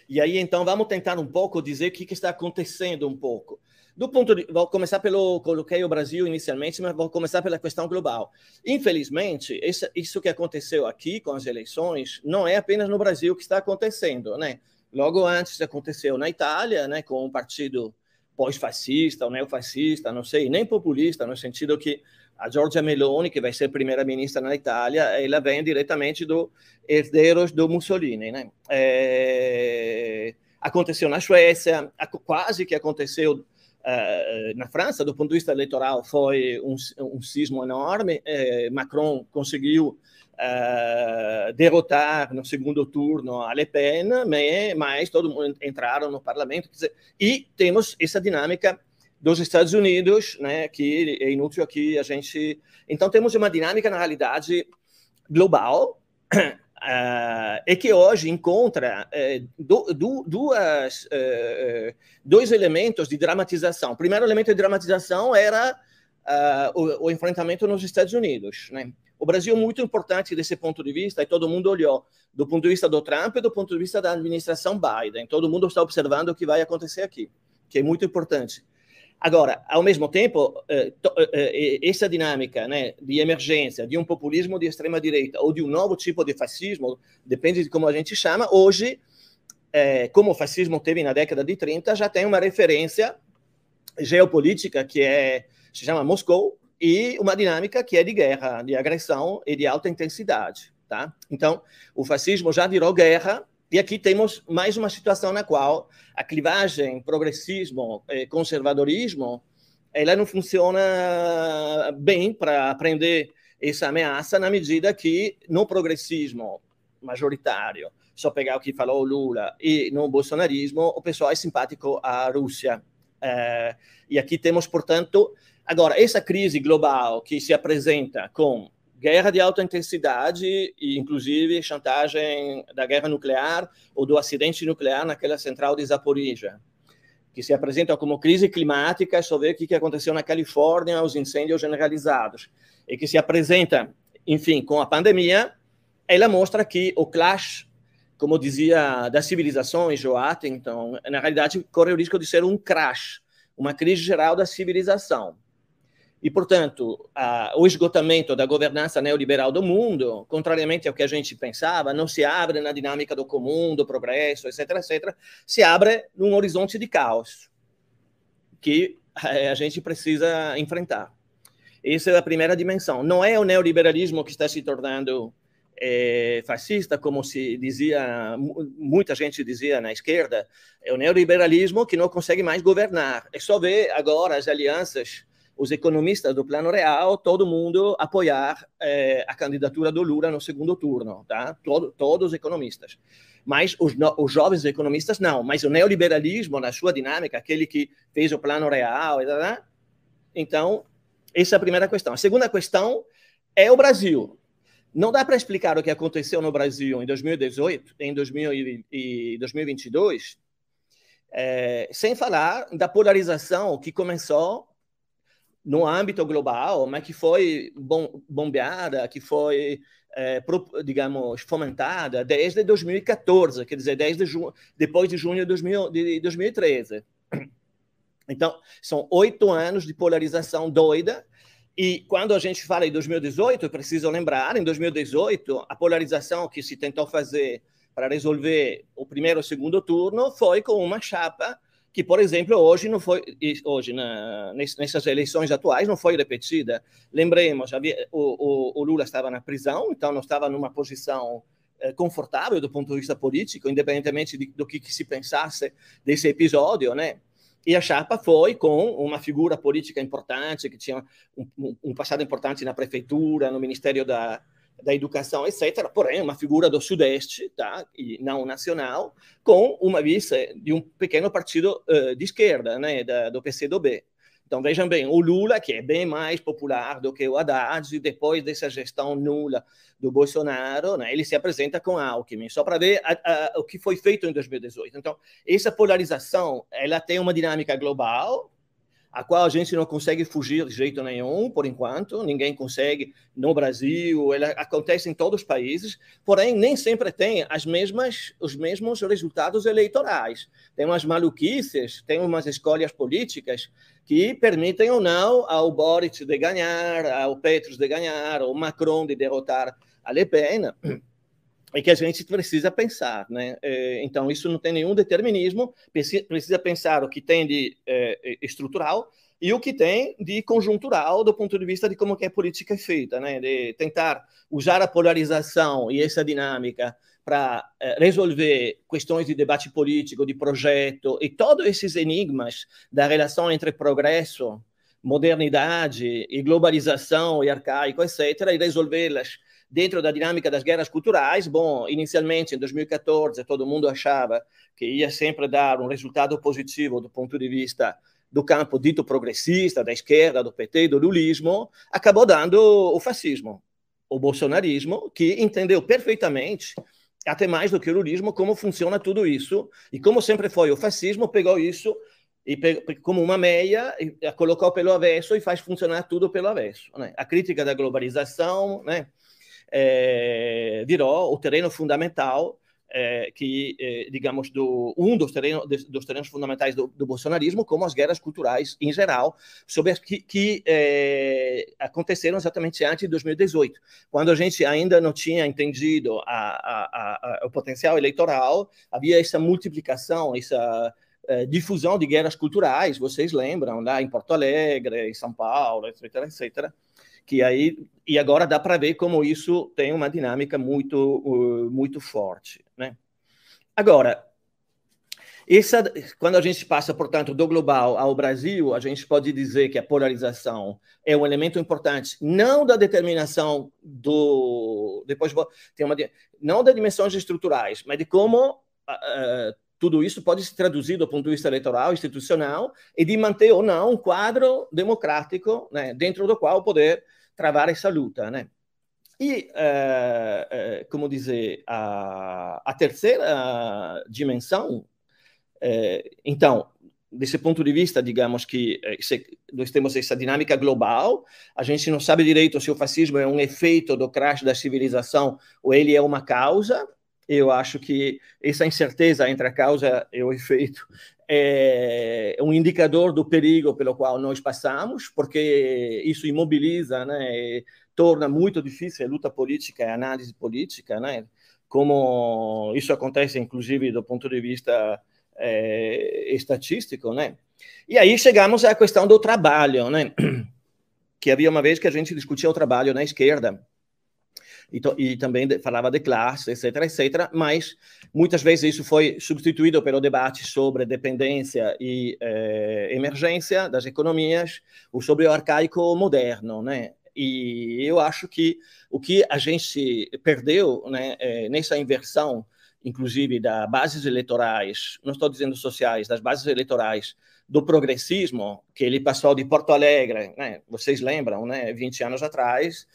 E aí, então, vamos tentar um pouco dizer o que, que está acontecendo um pouco. Do ponto de, vou começar pelo coloquei o Brasil inicialmente, mas vou começar pela questão global. Infelizmente, isso, isso que aconteceu aqui com as eleições não é apenas no Brasil que está acontecendo, né? Logo antes aconteceu na Itália, né, com um partido pós-fascista ou neofascista, não sei, nem populista, no sentido que a Giorgia Meloni, que vai ser primeira-ministra na Itália, ela vem diretamente do herdeiros do Mussolini. Né? É... Aconteceu na Suécia, quase que aconteceu uh, na França, do ponto de vista eleitoral, foi um, um sismo enorme. É, Macron conseguiu uh, derrotar no segundo turno a Le Pen, mas, mas todo mundo entraram no parlamento. Dizer, e temos essa dinâmica dos Estados Unidos, né, que é inútil aqui a gente. Então, temos uma dinâmica, na realidade, global, uh, e que hoje encontra uh, do, do, duas, uh, dois elementos de dramatização. O primeiro elemento de dramatização era o, o, enfrentamento nos Estados Unidos. Né? O Brasil é muito importante desse ponto de vista, e todo mundo olhou do ponto de vista do Trump e do ponto de vista da administração Biden. Todo mundo está observando o que vai acontecer aqui, que é muito importante. Agora, ao mesmo tempo, eh, eh, eh, essa dinâmica né, de emergência de um populismo de extrema-direita ou de um novo tipo de fascismo, depende de como a gente chama, hoje, como o fascismo teve na década de 30, já tem uma referência geopolítica que é, se chama Moscou, e uma dinâmica que é de guerra, de agressão e de alta intensidade. Tá? Então, o fascismo já virou guerra e aqui temos mais uma situação na qual a clivagem progressismo conservadorismo ela não funciona bem para aprender essa ameaça na medida que no progressismo majoritário, só pegar o que falou Lula, e no bolsonarismo, o pessoal é simpático à Rússia. É, e aqui temos, portanto, agora, essa crise global que se apresenta com guerra de alta intensidade e, inclusive, chantagem da guerra nuclear ou do acidente nuclear naquela central de Zaporizhia, que se apresenta como crise climática, só ver o que aconteceu na Califórnia, os incêndios generalizados, e que se apresenta, enfim, com a pandemia, ela mostra que o clash, como dizia das civilizações, Joe Attington, na realidade corre o risco de ser um crash, uma crise geral da civilização. E, portanto, a, o esgotamento da governança neoliberal do mundo, contrariamente ao que a gente pensava, não se abre na dinâmica do comum, do progresso, etc., etc., se abre num horizonte de caos que eh, a gente precisa enfrentar. Essa é a primeira dimensão. Não é o neoliberalismo que está se tornando é, fascista, como se dizia, muita gente dizia na esquerda, é o neoliberalismo que não consegue mais governar. É só ver agora as alianças os economistas do Plano Real, todo mundo apoiar eh, a candidatura do Lula no segundo turno, tá? Todo, todos os economistas. Mas os, os, jovens economistas não. Mas o neoliberalismo, na sua dinâmica, aquele que fez o Plano Real, tá? então, essa é a primeira questão. A segunda questão é o Brasil. Não dá para explicar o que aconteceu no Brasil em 2018, em 2022, é, sem falar da polarização que começou no âmbito global, mas que foi bom, bombeada, que foi, é, pro, digamos, fomentada desde 2014, quer dizer, desde depois de junho de, 2000, de 2013. Então, são oito anos de polarização doida. E quando a gente fala em 2018, eu preciso lembrar, em 2018, a polarização que se tentou fazer para resolver o primeiro e o segundo turno foi com uma chapa que, por exemplo, hoje não foi, hoje na, nessas eleições atuais não foi repetida. Lembremos, havia, o, o, o, Lula estava na prisão, então não estava numa posição eh, confortável do ponto de vista político, independentemente de, do que, que, se pensasse desse episódio, né? E a chapa foi com uma figura política importante, que tinha um, um passado importante na prefeitura, no Ministério da, da educação, etc., porém, uma figura do Sudeste, tá? e não nacional, com uma vice de um pequeno partido uh, de esquerda, né? da, do PCdoB. Então, vejam bem, o Lula, que é bem mais popular do que o Haddad, depois dessa gestão nula do Bolsonaro, né, ele se apresenta com Alckmin, só para ver a, a, o que foi feito em 2018. Então, essa polarização, ela tem uma dinâmica global, a qual a gente não consegue fugir de jeito nenhum, por enquanto, ninguém consegue no Brasil, ela acontece em todos os países, porém nem sempre tem as mesmas, os mesmos resultados eleitorais. Tem umas maluquices, tem umas escolhas políticas que permitem ou não ao Boric de ganhar, ao Petros de ganhar, ao Macron de derrotar a Le Pen. E que a gente precisa pensar, né? É, então isso não tem nenhum determinismo, precisa pensar o que tem de é, estrutural e o que tem de conjuntural do ponto de vista de como que a política é feita, né? De tentar usar a polarização e essa dinâmica para é, resolver questões de debate político, de projeto e todos esses enigmas da relação entre progresso, modernidade e globalização e arcaico, etc., e resolvê-las dentro da dinâmica das guerras culturais, bom, inicialmente em 2014 todo mundo achava que ia sempre dar um resultado positivo do ponto de vista do campo dito progressista, da esquerda, do PT, do lulismo, acabou dando o fascismo, o bolsonarismo, que entendeu perfeitamente, até mais do que o lulismo, como funciona tudo isso, e como sempre foi o fascismo, pegou isso e como uma meia, colocou pelo avesso e faz funcionar tudo pelo avesso. Né? A crítica da globalização, né? É, virou o terreno fundamental é, que, é, digamos, do, um dos terrenos, dos terrenos fundamentais do, do, bolsonarismo, como as guerras culturais em geral, sobre as que, que aconteceram exatamente antes de 2018, quando a gente ainda não tinha entendido a, a, a, o potencial eleitoral, havia essa multiplicação, essa difusão de guerras culturais, vocês lembram, lá em Porto Alegre, em São Paulo, etc., etc., que aí e agora dá para ver como isso tem uma dinâmica muito muito forte, né? Agora, essa, quando a gente passa, portanto, do global ao Brasil, a gente pode dizer que a polarização é um elemento importante, não da determinação do. Depois tem uma. Não das dimensões estruturais, mas de como uh, tudo isso pode se traduzir do ponto de vista eleitoral, institucional, e de manter ou não um quadro democrático né, dentro do qual poder travar essa luta. Né? E, eh, eh, como dizer, a, a terceira dimensão, eh, então, desse ponto de vista, digamos que se, nós temos essa dinâmica global, a gente não sabe direito se o fascismo é um efeito do crash da civilização ou ele é uma causa, eu acho que essa incerteza entre a causa e o efeito é um indicador do perigo pelo qual nós passamos, porque isso imobiliza, né, torna muito difícil a luta política e a análise política, né, como isso acontece, inclusive, do ponto de vista é, estatístico, né. E aí chegamos à questão do trabalho, né, que havia uma vez que a gente discutia o trabalho na esquerda, e, e também de, falava de classe, etc, etc, mas muitas vezes isso foi substituído pelo debate sobre dependência e eh, emergência das economias, ou sobre o arcaico moderno, né? E eu acho que o que a gente perdeu né, é, nessa inversão, inclusive, das bases eleitorais, não estou dizendo sociais, das bases eleitorais do progressismo, que ele passou de Porto Alegre, né, vocês lembram, né, 20 anos atrás,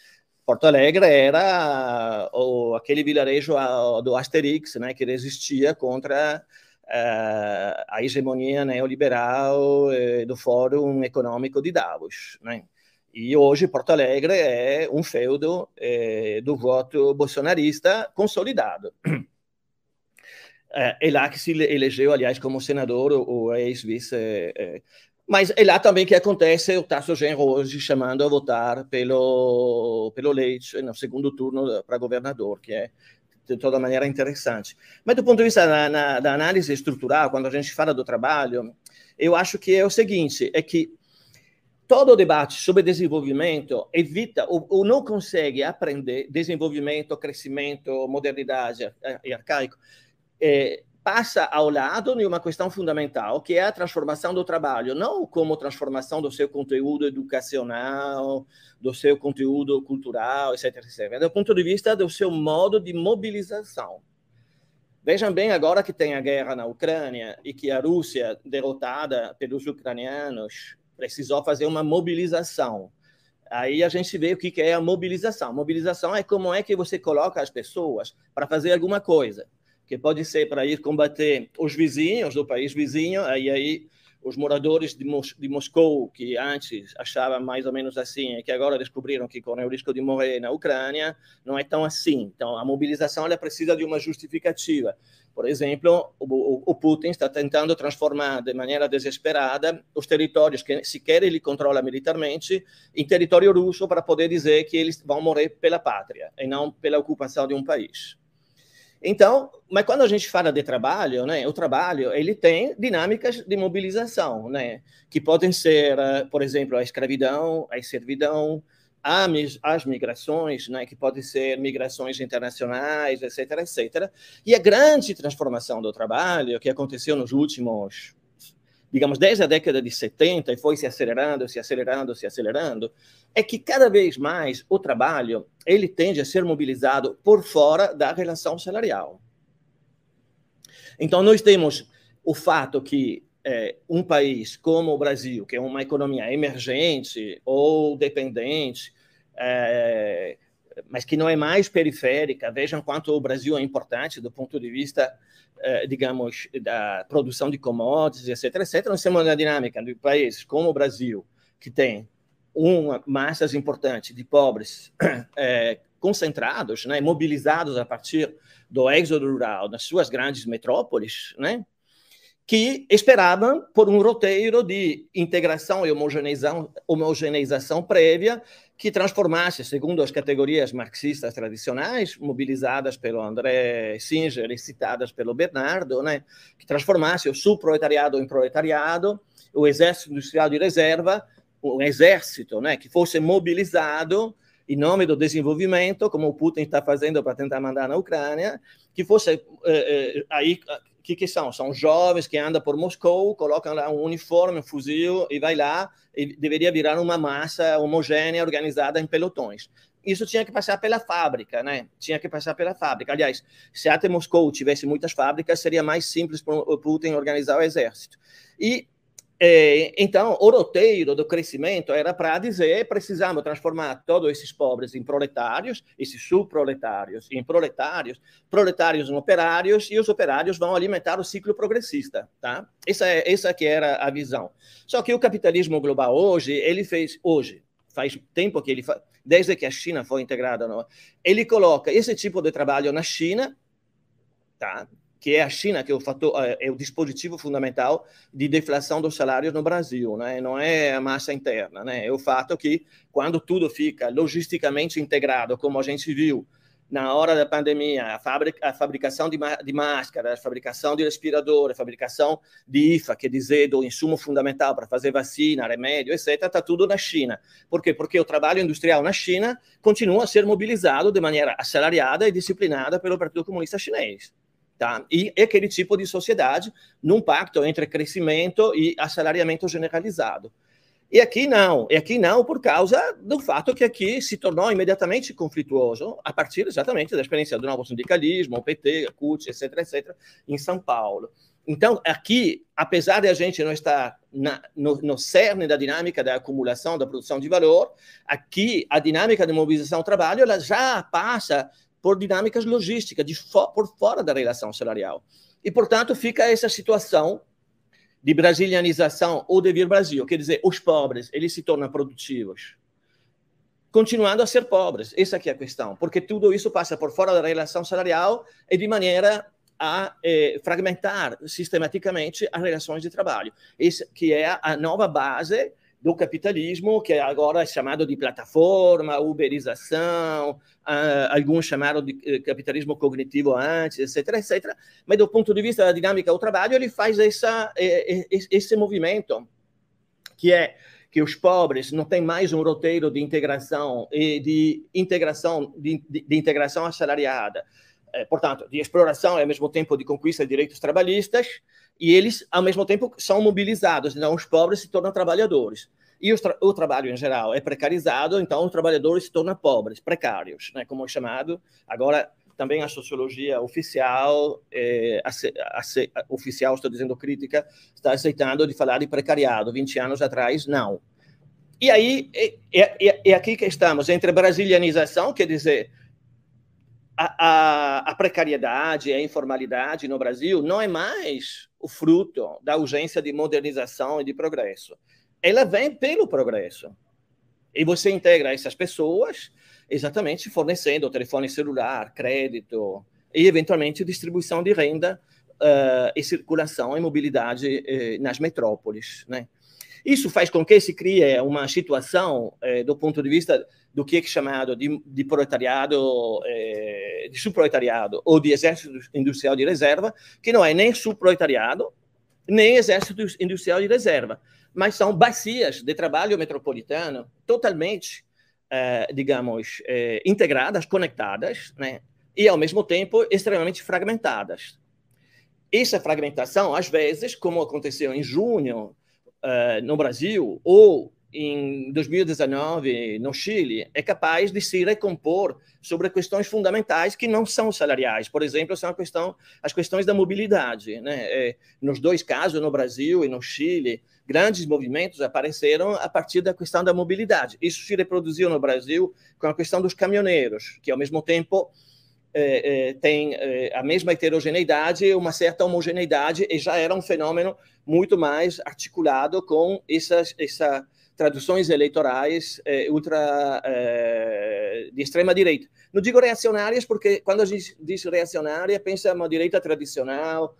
Porto Alegre era o, aquele vilarejo do Asterix, né, que resistia contra uh, a hegemonia neoliberal uh, do Fórum Econômico de Davos. Né? E hoje Porto Alegre é um feudo uh, do voto bolsonarista consolidado. É lá que se elegeu, aliás, como senador o ex-vice mas é lá também que acontece o Tasso Genro hoje chamando a votar pelo, pelo Leite no segundo turno para governador, que é de toda maneira interessante. Mas do ponto de vista na, da análise estrutural, quando a gente fala do trabalho, eu acho que é o seguinte, é que todo o debate sobre desenvolvimento evita ou, ou não consegue aprender desenvolvimento, crescimento, modernidade e arcaico, é, passa ao lado de uma questão fundamental, que é a transformação do trabalho, não como transformação do seu conteúdo educacional, do seu conteúdo cultural, etc, etc, do ponto de vista do seu modo de mobilização. Vejam bem agora que tem a guerra na Ucrânia e que a Rússia, derrotada pelos ucranianos, precisou fazer uma mobilização. Aí a gente vê o que é a mobilização. Mobilização é como é que você coloca as pessoas para fazer alguma coisa que pode ser para ir combater os vizinhos do país vizinho, aí aí os moradores de, Mos de Moscou, que antes achavam mais ou menos assim, e que agora descobriram que correm o risco de morrer na Ucrânia, não é tão assim. Então, a mobilização ela precisa de uma justificativa. Por exemplo, o, o Putin está tentando transformar de maneira desesperada os territórios que sequer ele controla militarmente em território russo para poder dizer que eles vão morrer pela pátria e não pela ocupação de um país. Então, mas quando a gente fala de trabalho, né, o trabalho ele tem dinâmicas de mobilização, né, que podem ser, eh, por exemplo, a escravidão, a servidão, as migrações, né, que podem ser migrações internacionais, etc, etc. E a grande transformação do trabalho que aconteceu nos últimos digamos, desde a década de 70 e foi se acelerando, se acelerando, se acelerando, é que cada vez mais o trabalho ele tende a ser mobilizado por fora da relação salarial. Então, nós temos o fato que é, um país como o Brasil, que é uma economia emergente ou dependente, é, mas que não é mais periférica, vejam quanto o Brasil é importante do ponto de vista eh, digamos, da produção de commodities, etc., etc., nós temos uma dinâmica de países como o Brasil, que tem uma massas importante de pobres é, concentrados, né, mobilizados a partir do êxodo rural nas suas grandes metrópoles, né, que esperavam por um roteiro de integração e homogeneização, homogeneização prévia que transformasse, segundo as categorias marxistas tradicionais, mobilizadas pelo André Singer e citadas pelo Bernardo, né, que transformasse o subproletariado em proletariado, o exército industrial de reserva, um exército né, que fosse mobilizado em nome do desenvolvimento, como o Putin está fazendo para tentar mandar na Ucrânia, que fosse eh, eh, aí que, que são? São jovens que andam por Moscou, colocam lá um uniforme, um fuzil e vai lá e deveria virar uma massa homogênea organizada em pelotões. Isso tinha que passar pela fábrica, né? Tinha que passar pela fábrica. Aliás, se até Moscou tivesse muitas fábricas, seria mais simples para o Putin organizar o exército. E é, então, o roteiro do crescimento era para dizer precisamos transformar todos esses pobres em proletários, esses subproletários em proletários, proletários em operários, e os operários vão alimentar o ciclo progressista. Tá? Essa, é, essa que era a visão. Só que o capitalismo global hoje, ele fez, hoje, faz tempo que ele, desde que a China foi integrada, não, ele coloca esse tipo de trabalho na China, tá? Que é a China, que é o, fator, é, é o dispositivo fundamental de deflação dos salários no Brasil, né? não é a massa interna. Né? É o fato que, quando tudo fica logisticamente integrado, como a gente viu na hora da pandemia, a, a fabricação de, de a fabricação de respirador, a fabricação de IFA, quer dizer, do insumo fundamental para fazer vacina, remédio, etc., está tudo na China. Por quê? Porque o trabalho industrial na China continua a ser mobilizado de maneira assalariada e disciplinada pelo Partido Comunista Chinês. Tá? E é aquele tipo de sociedade num pacto entre crescimento e assalariamento generalizado. E aqui não, e aqui não por causa do fato que aqui se tornou imediatamente conflituoso a partir exatamente da experiência do novo sindicalismo, o PT, a CUT, etc, etc, em São Paulo. Então, aqui, apesar de a gente não estar na, no, no cerne da dinâmica da acumulação da produção de valor, aqui a dinâmica de mobilização do trabalho ela já passa por dinâmicas logísticas, de fo por fora da relação salarial. E, portanto, fica essa situação de brasilianização ou de vir Brasil. Quer dizer, os pobres, eles se tornam produtivos, continuando a ser pobres. Essa é a questão, porque tudo isso passa por fora da relação salarial e de maneira a eh, fragmentar sistematicamente as relações de trabalho. Essa que é a nova base do capitalismo, que agora é chamado de plataforma, uberização, uh, alguns chamaram de uh, capitalismo cognitivo antes, etc, etc. Mas do ponto de vista da dinâmica do trabalho, ele faz essa, esse movimento, que é que os pobres não têm mais um roteiro de integração e de integração de, de, integração assalariada, eh, portanto, de exploração e ao mesmo tempo de conquista de direitos trabalhistas, e eles, ao mesmo tempo, são mobilizados. Então, os pobres se tornam trabalhadores. E o, tra o trabalho, em geral, é precarizado, então os trabalhadores se tornam pobres, precários, né, como é chamado. Agora, também a sociologia oficial, é, oficial, estou dizendo crítica, está aceitando de falar de precariado. 20 anos atrás, não. E aí, é, é, é aqui que estamos, entre brasilianização, quer dizer, a, a, a, precariedade, a informalidade no Brasil não é mais o fruto da urgência de modernização e de progresso. Ela vem pelo progresso. E você integra essas pessoas exatamente fornecendo telefone celular, crédito e, eventualmente, distribuição de renda uh, e circulação e mobilidade uh, nas metrópoles. Né? Isso faz com que se crie uma situação, uh, do ponto de vista do que é chamado de, de proletariado, eh, de subproletariado ou de exército industrial de reserva, que não é nem subproletariado, nem exército industrial de reserva, mas são bacias de trabalho metropolitano totalmente, eh, digamos, eh, integradas, conectadas, né? e ao mesmo tempo extremamente fragmentadas. Essa fragmentação, às vezes, como aconteceu em junho uh, no Brasil ou em 2019 no Chile, é capaz de se recompor sobre questões fundamentais que não são salariais. Por exemplo, são questão, as questões da mobilidade. Né? É, nos dois casos, no Brasil e no Chile, grandes movimentos apareceram a partir da questão da mobilidade. Isso se reproduziu no Brasil com a questão dos caminhoneiros, que ao mesmo tempo é, é, tem é, a mesma heterogeneidade, uma certa homogeneidade, e já era um fenômeno muito mais articulado com essas, essas traduções eleitorais é, ultra é, de extrema direita. Não digo reacionárias, porque quando a gente diz reacionária, pensa uma direita tradicional,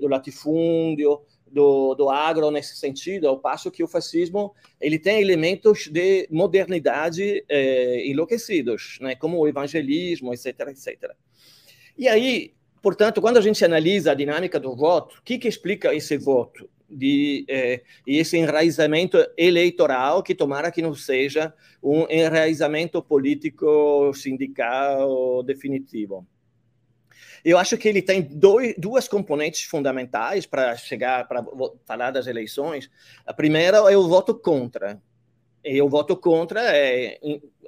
do latifúndio, do, do agro nesse sentido, ao passo que o fascismo ele tem elementos de modernidade é, enlouquecidos, né, como o evangelismo, etc, etc. E aí, portanto, quando a gente analisa a dinâmica do voto, o que, que explica esse voto? De eh, esse enraizamento eleitoral que tomara que não seja um enraizamento político sindical definitivo. Eu acho que ele tem dois, duas componentes fundamentais para chegar para falar das eleições. A primeira é o voto contra. E o voto contra é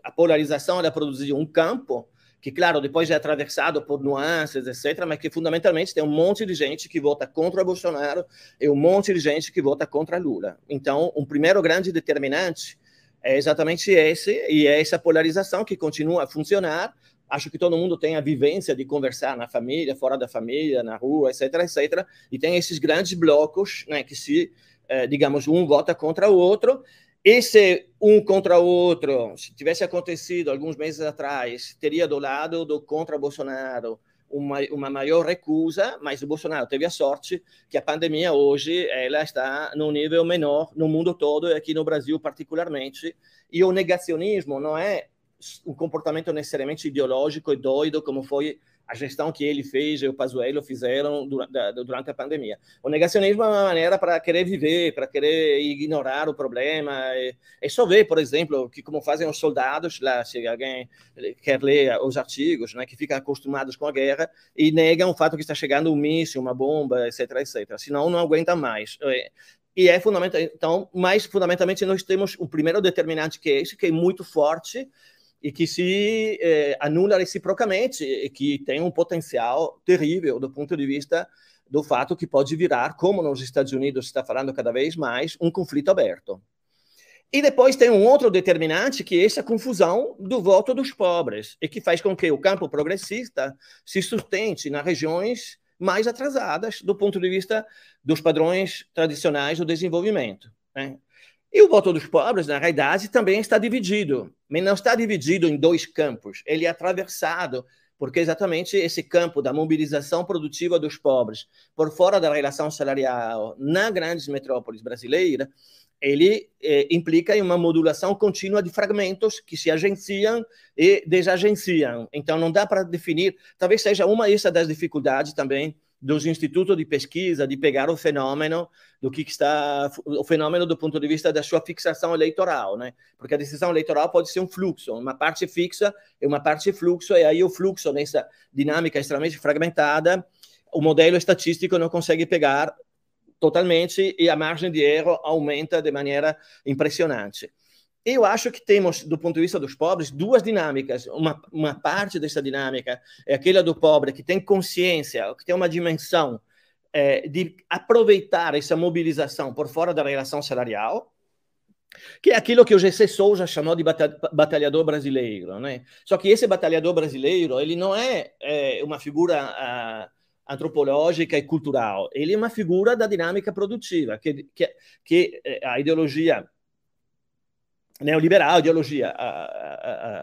a polarização ela produzir um campo que, claro, depois é atravessado por nuances, etc., mas que fundamentalmente tem um monte de gente que vota contra Bolsonaro e um monte de gente que vota contra Lula. Então, um primeiro grande determinante é exatamente esse, e é essa polarização que continua a funcionar, acho que todo mundo tem a vivência de conversar na família, fora da família, na rua, etc, etc. E tem esses grandes blocos, né, que se, eh, digamos, um vota contra o outro. Esse um contra o outro, se tivesse acontecido alguns meses atrás, teria do lado do contra Bolsonaro uma, uma maior recusa, mas o Bolsonaro teve a sorte que a pandemia hoje ela está num nível menor no mundo todo e aqui no Brasil particularmente. E o negacionismo não é um comportamento necessariamente ideológico e doido, como foi a gestão que ele fez o Pazuello fizeram durante a pandemia. O negacionismo é uma maneira para querer viver, para querer ignorar o problema. É só ver, por exemplo, que como fazem os soldados, lá, se alguém quer ler os artigos, né, que ficam acostumados com a guerra e negam o fato que está chegando um míssil, uma bomba, etc, etc. Senão não aguenta mais. É, e é fundamental. Então, mas fundamentalmente nós temos o primeiro determinante que é esse, que é muito forte, e que se eh, anula reciprocamente e que tem um potencial terrível do ponto de vista do fato que pode virar, como nos Estados Unidos está falando cada vez mais, um conflito aberto. E depois tem um outro determinante, que é essa confusão do voto dos pobres, e que faz com que o campo progressista se sustente nas regiões mais atrasadas do ponto de vista dos padrões tradicionais do desenvolvimento. Né? E o voto dos pobres, na realidade, também está dividido, mas não está dividido em dois campos, ele é atravessado, porque exatamente esse campo da mobilização produtiva dos pobres por fora da relação salarial na grandes metrópoles brasileiras, ele eh, implica em uma modulação contínua de fragmentos que se agenciam e desagenciam. Então, não dá para definir, talvez seja uma essa das dificuldades também dos institutos de pesquisa de pegar o fenômeno do que está o fenômeno do ponto de vista da sua fixação eleitoral, né? Porque a decisão eleitoral pode ser um fluxo, uma parte fixa e uma parte fluxo, e aí o fluxo nessa dinâmica extremamente fragmentada, o modelo estatístico não consegue pegar totalmente e a margem de erro aumenta de maneira impressionante. Eu acho que temos, do ponto de vista dos pobres, duas dinâmicas. Uma, uma parte dessa dinâmica é aquela do pobre que tem consciência, que tem uma dimensão é, de aproveitar essa mobilização por fora da relação salarial, que é aquilo que o GC Souza chamou de batalhador brasileiro. Né? Só que esse batalhador brasileiro ele não é, é uma figura antropológica e cultural, ele é uma figura da dinâmica produtiva, que, que, que a ideologia neoliberal, ideologia, a,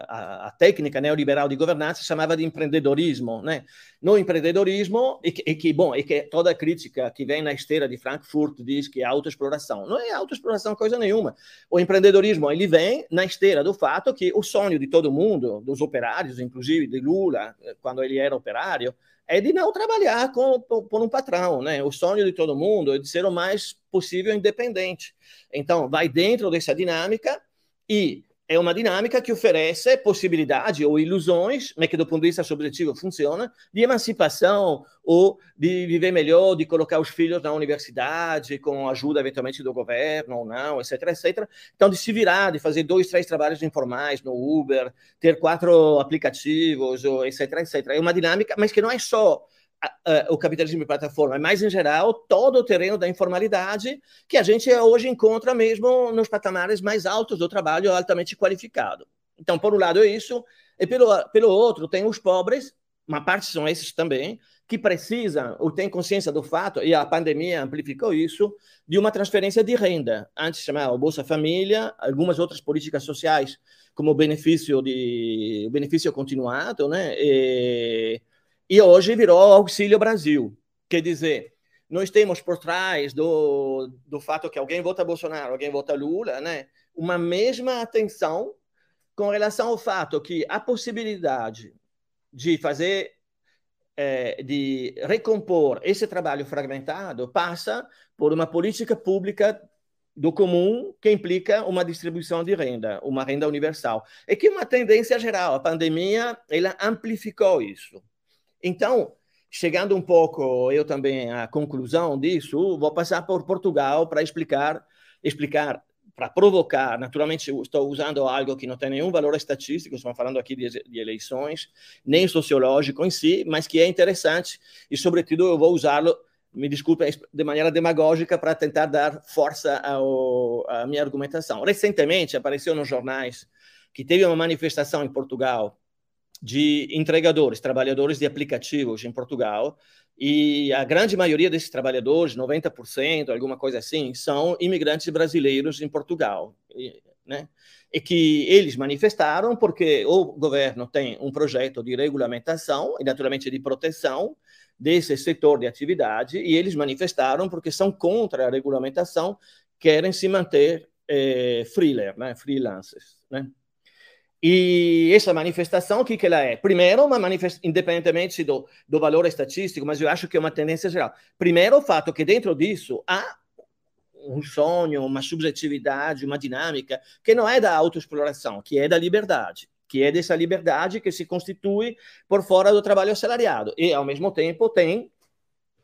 a, a, técnica neoliberal de governança chamava de empreendedorismo, né? No empreendedorismo, e que, e bom, e que toda crítica que vem na esteira de Frankfurt diz que é autoexploração. Não é autoexploração coisa nenhuma. O empreendedorismo, ele vem na esteira do fato que o sonho de todo mundo, dos operários, inclusive de Lula, quando ele era operário, é de não trabalhar com, por um patrão, né? O sonho de todo mundo é de ser o mais possível independente. Então, vai dentro dessa dinâmica e é uma dinâmica que oferece possibilidade ou ilusões, mas que do ponto de vista subjetivo funciona, de emancipação ou de viver melhor, de colocar os filhos na universidade com ajuda eventualmente do governo ou não, etc, etc. Então, de se virar, de fazer dois, três trabalhos informais no Uber, ter quatro aplicativos, etc, etc. É uma dinâmica, mas que não é só o capitalismo de plataforma, mas em geral todo o terreno da informalidade que a gente hoje encontra mesmo nos patamares mais altos do trabalho altamente qualificado. Então, por um lado é isso, e pelo, pelo outro tem os pobres, uma parte são esses também, que precisam ou têm consciência do fato, e a pandemia amplificou isso, de uma transferência de renda. Antes chamava Bolsa Família, algumas outras políticas sociais, como o benefício, de, o benefício continuado, né? E, e hoje virou Auxílio Brasil. Quer dizer, nós temos por trás do, do fato que alguém vota Bolsonaro, alguém vota Lula, né, uma mesma atenção com relação ao fato que a possibilidade de fazer, é, de recompor esse trabalho fragmentado passa por uma política pública do comum que implica uma distribuição de renda, uma renda universal. É que é uma tendência geral, a pandemia ela amplificou isso. Então, chegando um pouco eu também à conclusão disso, vou passar por Portugal para explicar, explicar para provocar, naturalmente estou usando algo que não tem nenhum valor estatístico, estamos falando aqui de, de, eleições, nem sociológico em si, mas que é interessante e, sobretudo, eu vou usá-lo, me desculpe, de maneira demagógica para tentar dar força ao, à minha argumentação. Recentemente apareceu nos jornais que teve uma manifestação em Portugal de entregadores, trabalhadores de aplicativos em Portugal, e a grande maioria desses trabalhadores, 90%, alguma coisa assim, são imigrantes brasileiros em Portugal, né? E que eles manifestaram porque o governo tem um projeto de regulamentação e, naturalmente, de proteção desse setor de atividade, e eles manifestaram porque são contra a regulamentação, querem se manter eh, freelancer, né? freelancers, né? E essa manifestação, o que, que ela é? Primeiro, uma independentemente do, do valor estatístico, mas eu acho que é uma tendência geral. Primeiro, o fato que dentro disso há um sonho, uma subjetividade, uma dinâmica que não é da autoexploração, que é da liberdade, que é dessa liberdade que se constitui por fora do trabalho assalariado. E, ao mesmo tempo, tem,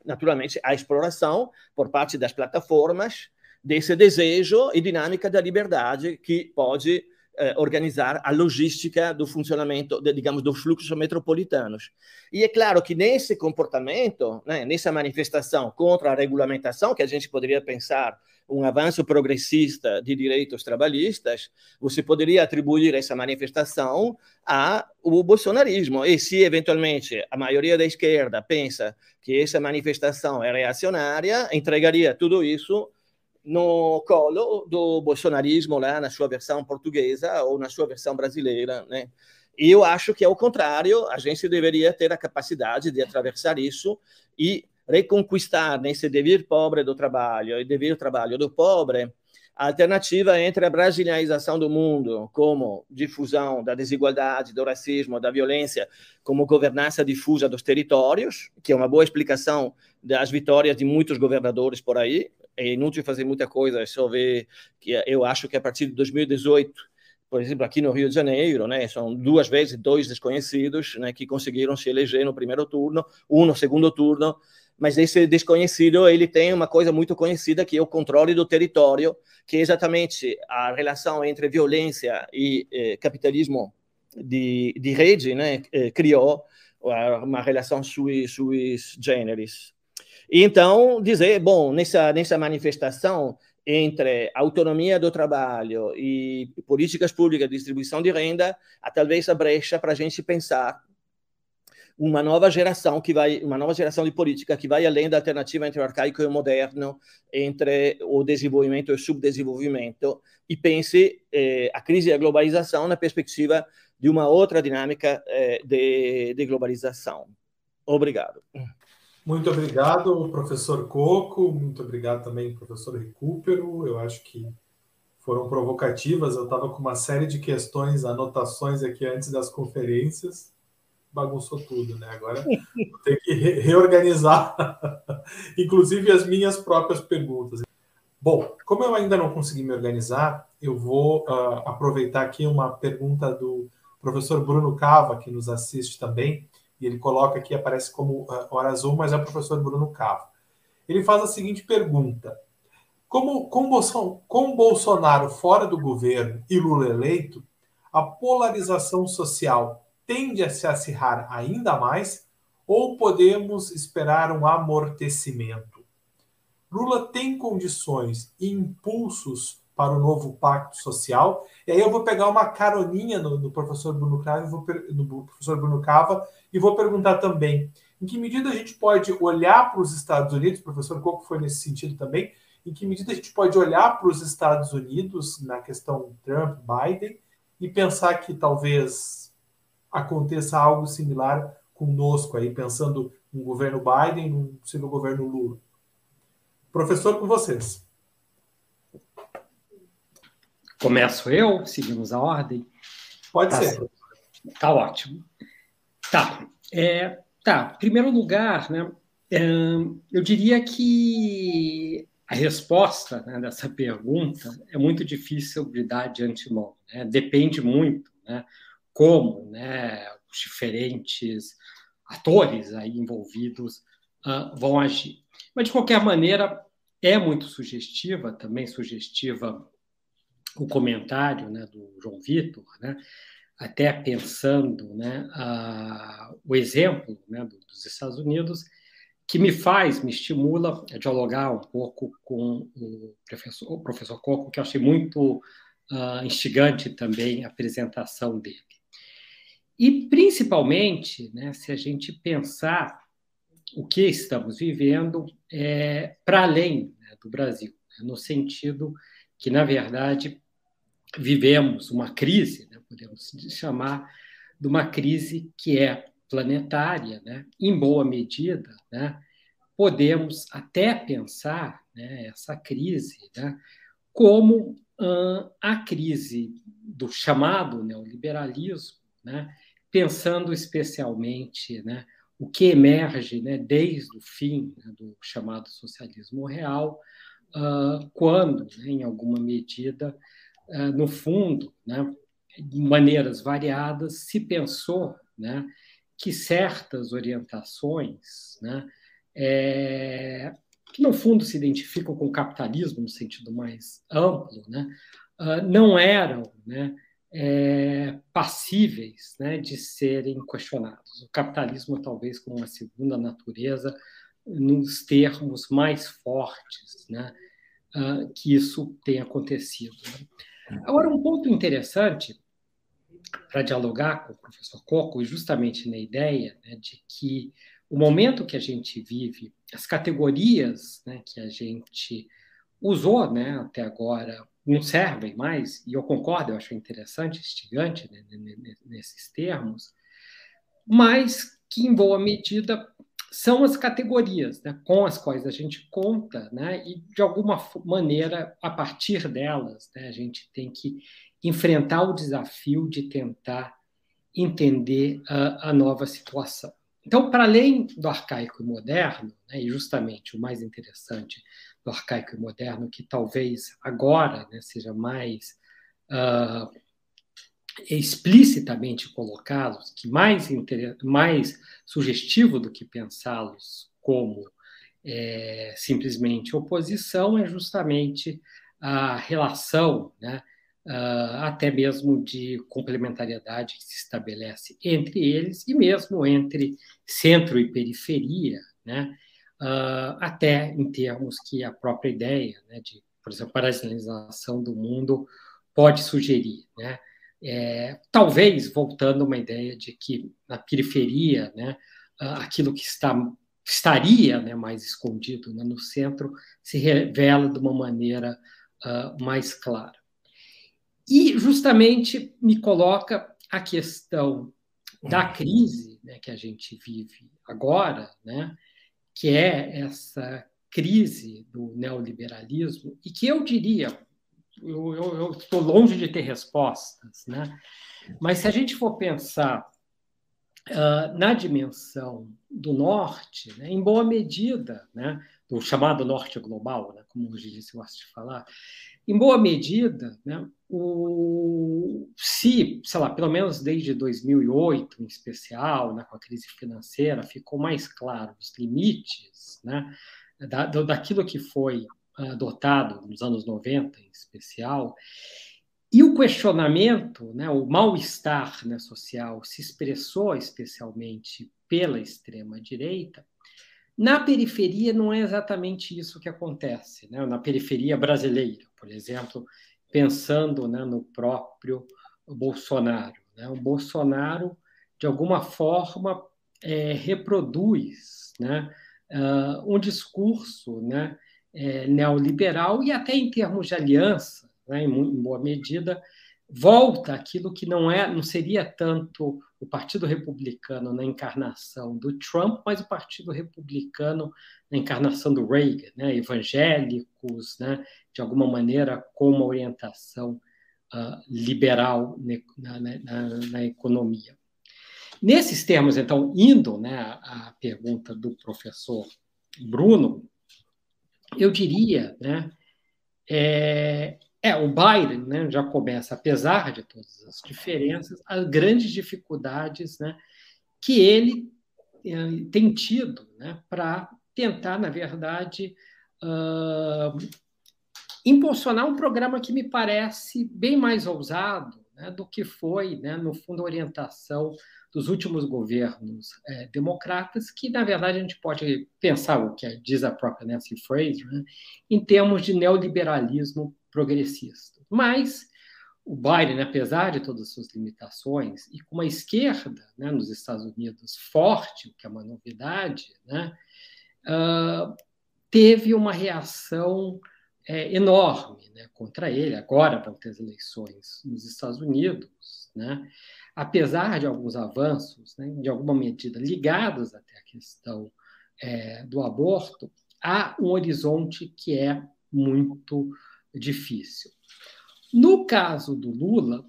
naturalmente, a exploração por parte das plataformas desse desejo e dinâmica da liberdade que pode eh, organizar a logística do funcionamento, de, digamos, dos fluxos metropolitanos. E é claro que nesse comportamento, né, nessa manifestação contra a regulamentação, que a gente poderia pensar um avanço progressista de direitos trabalhistas, você poderia atribuir essa manifestação ao bolsonarismo. E se, eventualmente, a maioria da esquerda pensa que essa manifestação é reacionária, entregaria tudo isso no colo do bolsonarismo lá na sua versão portuguesa ou na sua versão brasileira, né? E eu acho que, ao contrário, a gente deveria ter a capacidade de atravessar isso e reconquistar nesse dever pobre do trabalho e dever trabalho do pobre a alternativa entre a brasilianização do mundo como difusão da desigualdade, do racismo, da violência, como governança difusa dos territórios, que é uma boa explicação das vitórias de muitos governadores por aí, é inútil fazer muita coisa, é só ver que eu acho que a partir de 2018, por exemplo, aqui no Rio de Janeiro, né, são duas vezes dois desconhecidos né, que conseguiram se eleger no primeiro turno, um no segundo turno, mas esse desconhecido ele tem uma coisa muito conhecida que é o controle do território, que é exatamente a relação entre violência e eh, capitalismo de, de rede, né, eh, criou uma relação sui, sui generis. E então, dizer, bom, nessa, nessa manifestação entre autonomia do trabalho e políticas públicas de distribuição de renda, há talvez a brecha para a gente pensar uma nova geração que vai, uma nova geração de política que vai além da alternativa entre o arcaico e o moderno, entre o desenvolvimento e o subdesenvolvimento, e pense eh, a crise e a globalização na perspectiva de uma outra dinâmica eh, de, de globalização. Obrigado. Muito obrigado, professor Coco. Muito obrigado também, professor Recupero. Eu acho que foram provocativas. Eu estava com uma série de questões, anotações aqui antes das conferências. Bagunçou tudo, né? Agora vou ter que reorganizar, inclusive as minhas próprias perguntas. Bom, como eu ainda não consegui me organizar, eu vou uh, aproveitar aqui uma pergunta do professor Bruno Cava, que nos assiste também e ele coloca aqui, aparece como uh, hora azul, mas é o professor Bruno Cavo. Ele faz a seguinte pergunta: como com, Bolson, com Bolsonaro fora do governo e Lula eleito, a polarização social tende a se acirrar ainda mais ou podemos esperar um amortecimento? Lula tem condições e impulsos para o novo pacto social. E aí eu vou pegar uma caroninha no, no professor Bruno Cava, vou, no professor Bruno Cava e vou perguntar também em que medida a gente pode olhar para os Estados Unidos, professor Coco foi nesse sentido também, em que medida a gente pode olhar para os Estados Unidos na questão Trump-Biden e pensar que talvez aconteça algo similar conosco aí, pensando no governo Biden, no possível governo Lula. Professor, com vocês. Começo eu, seguimos a ordem? Pode tá ser. Tá ótimo. Tá. É, tá. Em primeiro lugar, né, eu diria que a resposta né, dessa pergunta é muito difícil de dar de antemão. Né? Depende muito né, como né, os diferentes atores aí envolvidos uh, vão agir. Mas, de qualquer maneira, é muito sugestiva, também sugestiva o comentário né, do João Vitor, né, até pensando né, a, o exemplo né, dos Estados Unidos, que me faz, me estimula a dialogar um pouco com o professor, o professor Coco, que eu achei muito uh, instigante também a apresentação dele. E, principalmente, né, se a gente pensar o que estamos vivendo é, para além né, do Brasil, né, no sentido que, na verdade, vivemos uma crise, né, podemos chamar de uma crise que é planetária, né, em boa medida, né, podemos até pensar né, essa crise né, como hum, a crise do chamado neoliberalismo, né, pensando especialmente né, o que emerge né, desde o fim né, do chamado socialismo real, quando, né, em alguma medida, uh, no fundo, né, de maneiras variadas, se pensou né, que certas orientações, né, é, que no fundo se identificam com o capitalismo no sentido mais amplo, né, uh, não eram né, é, passíveis né, de serem questionados. O capitalismo, talvez, como uma segunda natureza, nos termos mais fortes né, uh, que isso tem acontecido. Né? Agora, um ponto interessante para dialogar com o professor Coco, justamente na ideia né, de que o momento que a gente vive, as categorias né, que a gente usou né, até agora não servem mais, e eu concordo, eu acho interessante, instigante né, nesses termos, mas que, em boa medida, são as categorias né, com as quais a gente conta, né, e, de alguma maneira, a partir delas, né, a gente tem que enfrentar o desafio de tentar entender a, a nova situação. Então, para além do arcaico e moderno, né, e justamente o mais interessante do arcaico e moderno, que talvez agora né, seja mais uh, explicitamente colocados, que mais, mais sugestivo do que pensá-los como é, simplesmente oposição, é justamente a relação, né, uh, até mesmo de complementariedade que se estabelece entre eles e mesmo entre centro e periferia, né, uh, até em termos que a própria ideia né, de, por exemplo, paralelização do mundo pode sugerir. Né? É, talvez voltando a uma ideia de que na periferia, né, aquilo que está estaria né, mais escondido né, no centro se revela de uma maneira uh, mais clara. E justamente me coloca a questão da crise né, que a gente vive agora, né, que é essa crise do neoliberalismo, e que eu diria, eu estou longe de ter respostas, né? mas se a gente for pensar uh, na dimensão do norte, né, em boa medida, né, do chamado norte global, né, como hoje disse, eu gosto de falar, em boa medida, né, o, se, sei lá, pelo menos desde 2008, em especial, né, com a crise financeira, ficou mais claro os limites né, da, daquilo que foi adotado nos anos 90, em especial, e o questionamento, né, o mal-estar né, social se expressou especialmente pela extrema-direita. Na periferia não é exatamente isso que acontece. Né? Na periferia brasileira, por exemplo, pensando né, no próprio Bolsonaro. Né? O Bolsonaro, de alguma forma, é, reproduz né, uh, um discurso né, é, neoliberal e até em termos de aliança, né, em boa medida, volta aquilo que não é, não seria tanto o Partido Republicano na encarnação do Trump, mas o Partido Republicano na encarnação do Reagan, né, evangélicos, né, de alguma maneira com uma orientação uh, liberal na, na, na, economia. Nesses termos, então, indo né, à pergunta do professor Bruno, eu diria né, é, é, o Biden né, já começa, apesar de todas as diferenças, as grandes dificuldades né, que ele tem tido né, para tentar, na verdade, uh, impulsionar um programa que me parece bem mais ousado né, do que foi, né, no fundo, a orientação dos últimos governos é, democratas, que, na verdade, a gente pode pensar o que diz a própria Nancy Fraser, né, em termos de neoliberalismo progressista. Mas o Biden, apesar de todas as suas limitações, e com uma esquerda né, nos Estados Unidos forte, o que é uma novidade, né, uh, teve uma reação é, enorme né, contra ele. Agora vão ter as eleições nos Estados Unidos, né, apesar de alguns avanços, né, de alguma medida ligados até à questão é, do aborto, há um horizonte que é muito difícil. No caso do Lula,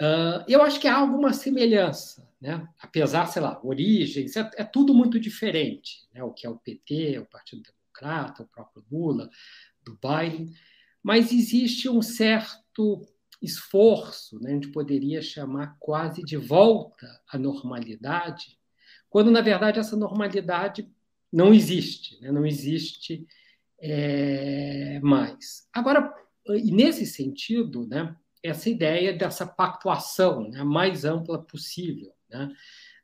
uh, eu acho que há alguma semelhança, né? apesar, sei lá, origens, é, é tudo muito diferente, né? o que é o PT, o Partido Democrata, o próprio Lula, do Biden, mas existe um certo esforço, né? a gente poderia chamar quase de volta à normalidade, quando, na verdade, essa normalidade não existe, né? não existe é, mais. Agora, e nesse sentido, né, essa ideia dessa pactuação né, mais ampla possível, né,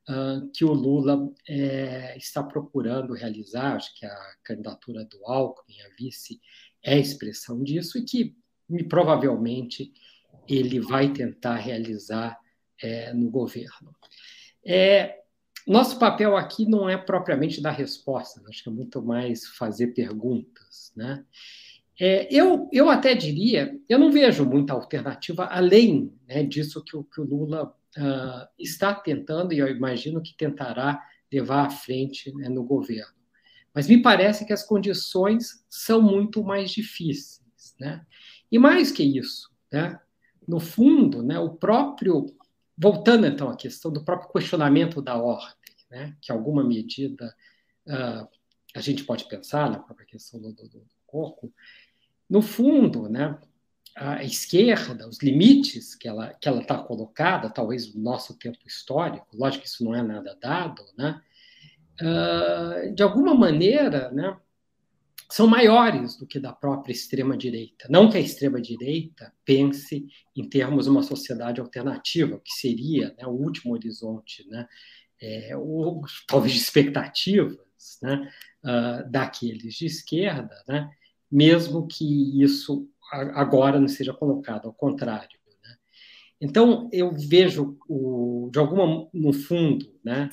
uh, que o Lula é, está procurando realizar, acho que a candidatura do Alckmin, a vice, é expressão disso, e que provavelmente ele vai tentar realizar é, no governo. É, nosso papel aqui não é propriamente dar resposta, acho que é muito mais fazer perguntas. Né? É, eu, eu até diria, eu não vejo muita alternativa além né, disso que o, que o Lula uh, está tentando, e eu imagino que tentará levar à frente né, no governo. Mas me parece que as condições são muito mais difíceis. Né? E mais que isso, né, no fundo, né, o próprio voltando então à questão do próprio questionamento da ordem, né, que alguma medida uh, a gente pode pensar na própria questão do, do, do corpo, no fundo, né, a esquerda, os limites que ela que ela está colocada, talvez no nosso tempo histórico, lógico que isso não é nada dado, né, uh, de alguma maneira, né, são maiores do que da própria extrema-direita. Não que a extrema-direita pense em termos de uma sociedade alternativa, que seria né, o último horizonte, né, é, ou talvez expectativas né, uh, daqueles de esquerda, né, mesmo que isso agora não seja colocado, ao contrário. Né. Então, eu vejo, o, de alguma, no fundo, né,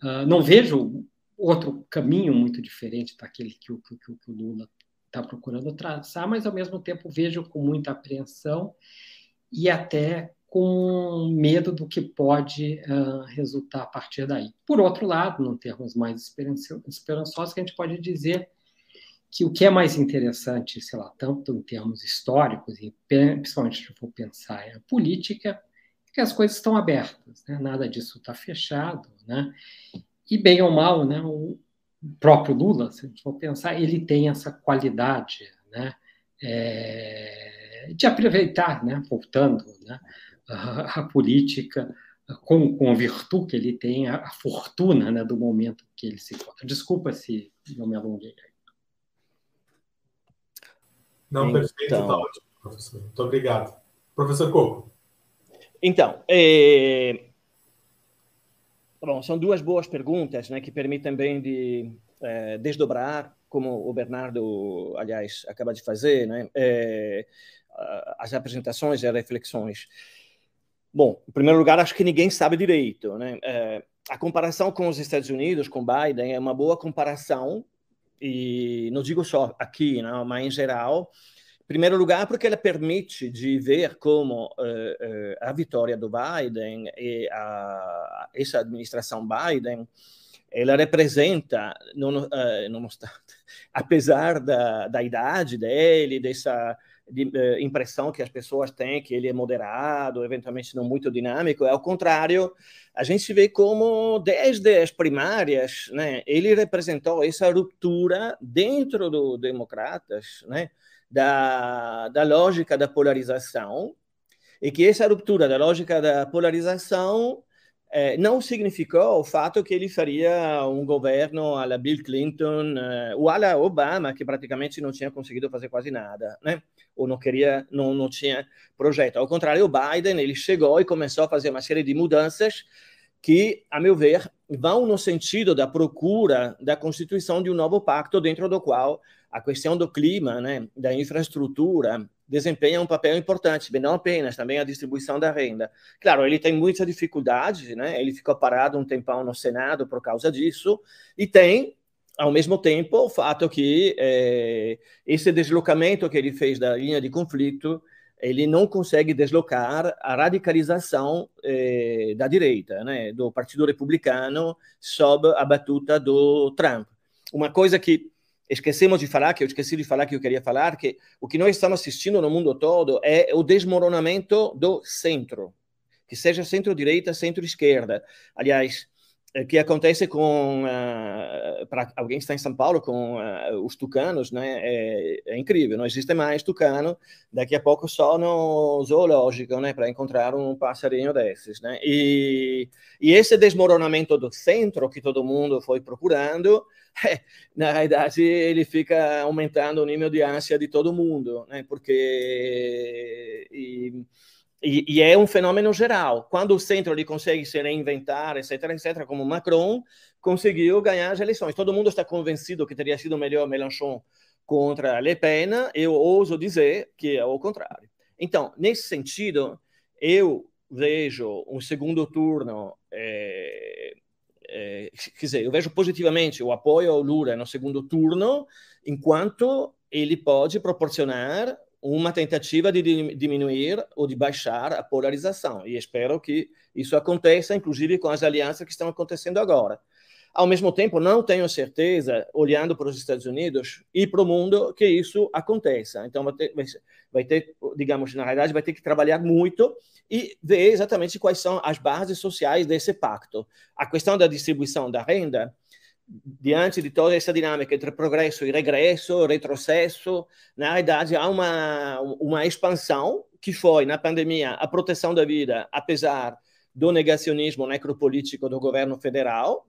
uh, não vejo outro caminho muito diferente daquele que o, que, que o Lula está procurando traçar, mas, ao mesmo tempo, vejo com muita apreensão e até com medo do que pode uh, resultar a partir daí. Por outro lado, num termos mais esperançosos, que a gente pode dizer que o que é mais interessante, sei lá, tanto em termos históricos, e principalmente se for pensar em política, é que as coisas estão abertas, né? nada disso está fechado, né? E bem ou mal, né? O próprio Lula, se a gente for pensar, ele tem essa qualidade, né? É, de aproveitar, né? Voltando, né? A, a política com, com a virtude que ele tem, a, a fortuna né, do momento que ele se encontra. Desculpa se não me alonguei. Não, então, perfeito, tá ótimo, professor. Muito obrigado. Professor Coco. Então, é... Bom, são duas boas perguntas né, que permitem bem de é, desdobrar, como o Bernardo, aliás, acaba de fazer, né, é, as apresentações e as reflexões. Bom, em primeiro lugar, acho que ninguém sabe direito. Né? É, a comparação com os Estados Unidos, com Biden, é uma boa comparação, e não digo só aqui, não, mas em geral. Primeiro lugar, porque ela permite de ver como uh, a vitória do Biden e a, essa administração Biden ela representa, não, uh, não apesar da, da idade dele, dessa de, uh, impressão que as pessoas têm que ele é moderado, eventualmente não muito dinâmico. Ao contrário, a gente vê como desde as primárias, né, ele representou essa ruptura dentro do democratas, né, da, da lógica da polarização, e que essa ruptura da lógica da polarização eh, não significou o fato que ele faria um governo à la Bill Clinton eh, ou à la Obama, que praticamente não tinha conseguido fazer quase nada, né? ou não queria, não, não tinha projeto. Ao contrário, o Biden, ele chegou e começou a fazer uma série de mudanças que, a meu ver, vão no sentido da procura da constituição de um novo pacto dentro do qual a questão do clima, né, da infraestrutura, desempenha um papel importante, não apenas, também a distribuição da renda. Claro, ele tem muita dificuldade, né? ele ficou parado um tempão no Senado por causa disso, e tem ao mesmo tempo, o fato que é, esse deslocamento que ele fez da linha de conflito, ele não consegue deslocar a radicalização é, da direita, né, do Partido Republicano, sob a batuta do Trump. Uma coisa que esquecemos de falar, que eu esqueci de falar que eu queria falar, que o que nós estamos assistindo no mundo todo é o desmoronamento do centro, que seja centro-direita, centro-esquerda. Aliás, que acontece com uh, para alguém que está em São Paulo com uh, os tucanos, né? É, é, incrível, não existe mais tucano. Daqui a pouco só no zoológico, né? Para encontrar um passarinho desses, né? E, e esse desmoronamento do centro que todo mundo foi procurando, é, na realidade ele fica aumentando o nível de ânsia de todo mundo, né? Porque e, e, e, é um fenômeno geral. Quando o centro ele consegue se reinventar, etc., etc., como Macron conseguiu ganhar as eleições. Todo mundo está convencido que teria sido melhor Mélenchon contra Le Pen. Eu ouso dizer que é o contrário. Então, nesse sentido, eu vejo um segundo turno. É, é, quer dizer, eu vejo positivamente o apoio ao Lula no segundo turno, enquanto ele pode proporcionar uma tentativa de diminuir ou de baixar a polarização. E espero que isso aconteça, inclusive com as alianças que estão acontecendo agora. Ao mesmo tempo, não tenho certeza, olhando para os Estados Unidos e para o mundo, que isso aconteça. Então, vai ter, vai ter, digamos, na realidade, vai ter que trabalhar muito e ver exatamente quais são as bases sociais desse pacto. A questão da distribuição da renda diante di tutta questa dinamica entre progresso e regresso, retrocesso, na realidade há uma, uma expansão que foi, na pandemia, a proteção da vida, apesar do negacionismo necropolítico do governo federal.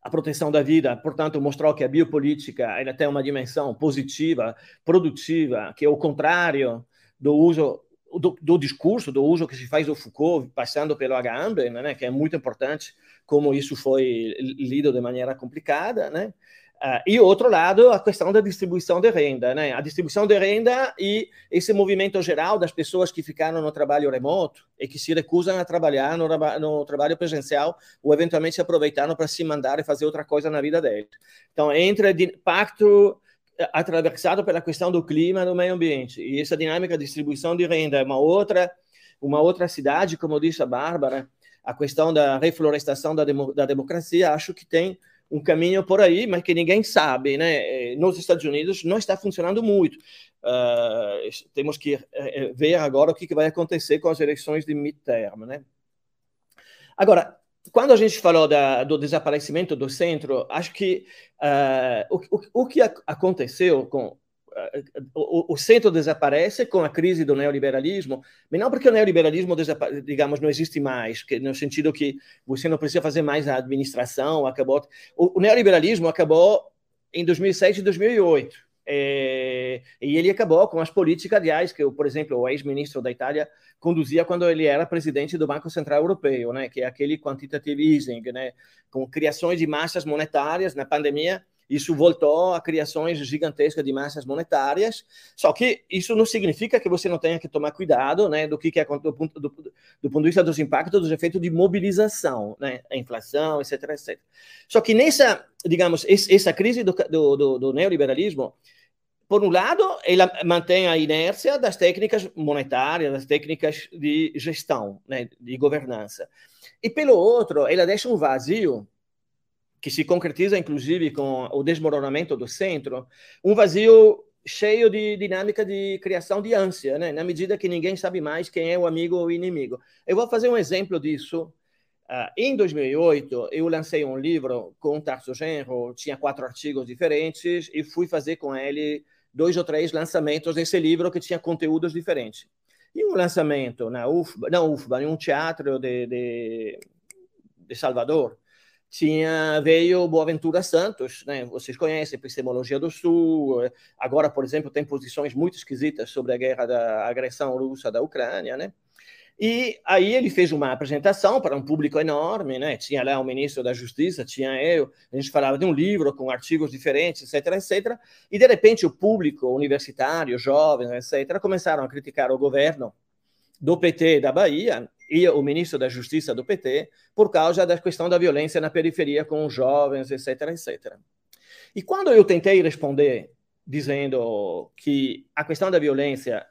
A proteção da vida, portanto, mostrou que a biopolítica ela tem uma dimensão positiva, produtiva, que é o contrário do uso do, do, discurso, do uso que se faz do Foucault, passando pelo Agamben, né, que é muito importante como isso foi lido de maneira complicada, né? Uh, e outro lado, a questão da distribuição de renda, né? A distribuição de renda e esse movimento geral das pessoas que ficaram no trabalho remoto e que se recusam a trabalhar no, no trabalho presencial ou eventualmente se aproveitaram para se mandar e fazer outra coisa na vida deles. Então, entra pacto eh, atravessado pela questão do clima do meio ambiente. E essa dinâmica de distribuição de renda é uma outra, uma outra cidade, como disse a Bárbara, a questão da reflorestação da, demo, da democracia, acho que tem um caminho por aí, mas que ninguém sabe, né? Nos Estados Unidos não está funcionando muito. Uh, temos que uh, ver agora o que vai acontecer com as eleições de midterm, né? Agora, quando a gente falou da, do desaparecimento do centro, acho que uh, o, o, que aconteceu com o, o, centro desaparece com a crise do neoliberalismo, mas não porque o neoliberalismo, digamos, não existe mais, que, no sentido que você não precisa fazer mais a administração, acabou. O, o neoliberalismo acabou em 2007 e 2008. É, e ele acabou com as políticas, aliás, que, por exemplo, o ex-ministro da Itália conduzia quando ele era presidente do Banco Central Europeu, né, que é aquele quantitative easing, né, com criações de massas monetárias na pandemia isso voltou a criações gigantescas de massas monetárias, só que isso não significa que você não tenha que tomar cuidado né, do que, que é do, ponto, do, do ponto de vista dos impactos dos efeitos de mobilização, né, a inflação, etc, etc. Só que nessa, digamos, essa crise do, do, do neoliberalismo, por um lado, ela mantém a inércia das técnicas monetárias, das técnicas de gestão, né, de governança. E pelo outro, ela deixa um vazio que se concretiza inclusive com o desmoronamento do centro, um vazio cheio de dinâmica de criação de ânsia, né? na medida que ninguém sabe mais quem é o amigo ou o inimigo. Eu vou fazer um exemplo disso. Uh, em 2008, eu lancei um livro com o Tarso Genro, tinha quatro artigos diferentes, e fui fazer com ele dois ou três lançamentos desse livro que tinha conteúdos diferentes. E um lançamento na UFBA, não UFBA, em um teatro de, de, de Salvador, tinha veio Boaventura Santos, né? Vocês conhecem epistemologia do Sul. Agora, por exemplo, tem posições muito esquisitas sobre a guerra da agressão russa da Ucrânia, né? E aí ele fez uma apresentação para um público enorme, né? Tinha lá o ministro da Justiça, tinha eu, a gente falava de um livro com artigos diferentes, etc, etc. E de repente o público universitário, jovens, etc, começaram a criticar o governo do PT da Bahia e o ministro da Justiça do PT por causa da questão da violência na periferia com os jovens, etc, etc. E quando eu tentei responder dizendo que a questão da violência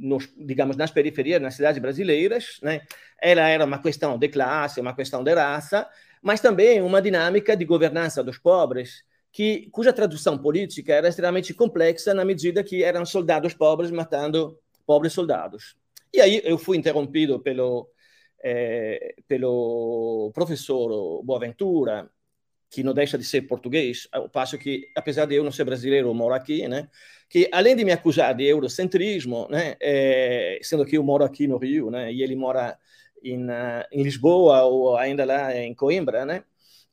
nos, digamos, nas periferias, nas cidades brasileiras, né, ela era uma questão de classe, uma questão de raça, mas também uma dinâmica de governança dos pobres, que, cuja tradução política era extremamente complexa na medida que eram soldados pobres matando pobres soldados. E aí eu fui interrompido pelo, eh, pelo professor Boaventura, que não deixa de ser português, ao passo que, apesar de eu não ser brasileiro, eu moro aqui, né? Que além de me acusar de eurocentrismo, né? É, sendo que eu moro aqui no Rio, né? E ele mora em, em Lisboa ou ainda lá em Coimbra, né?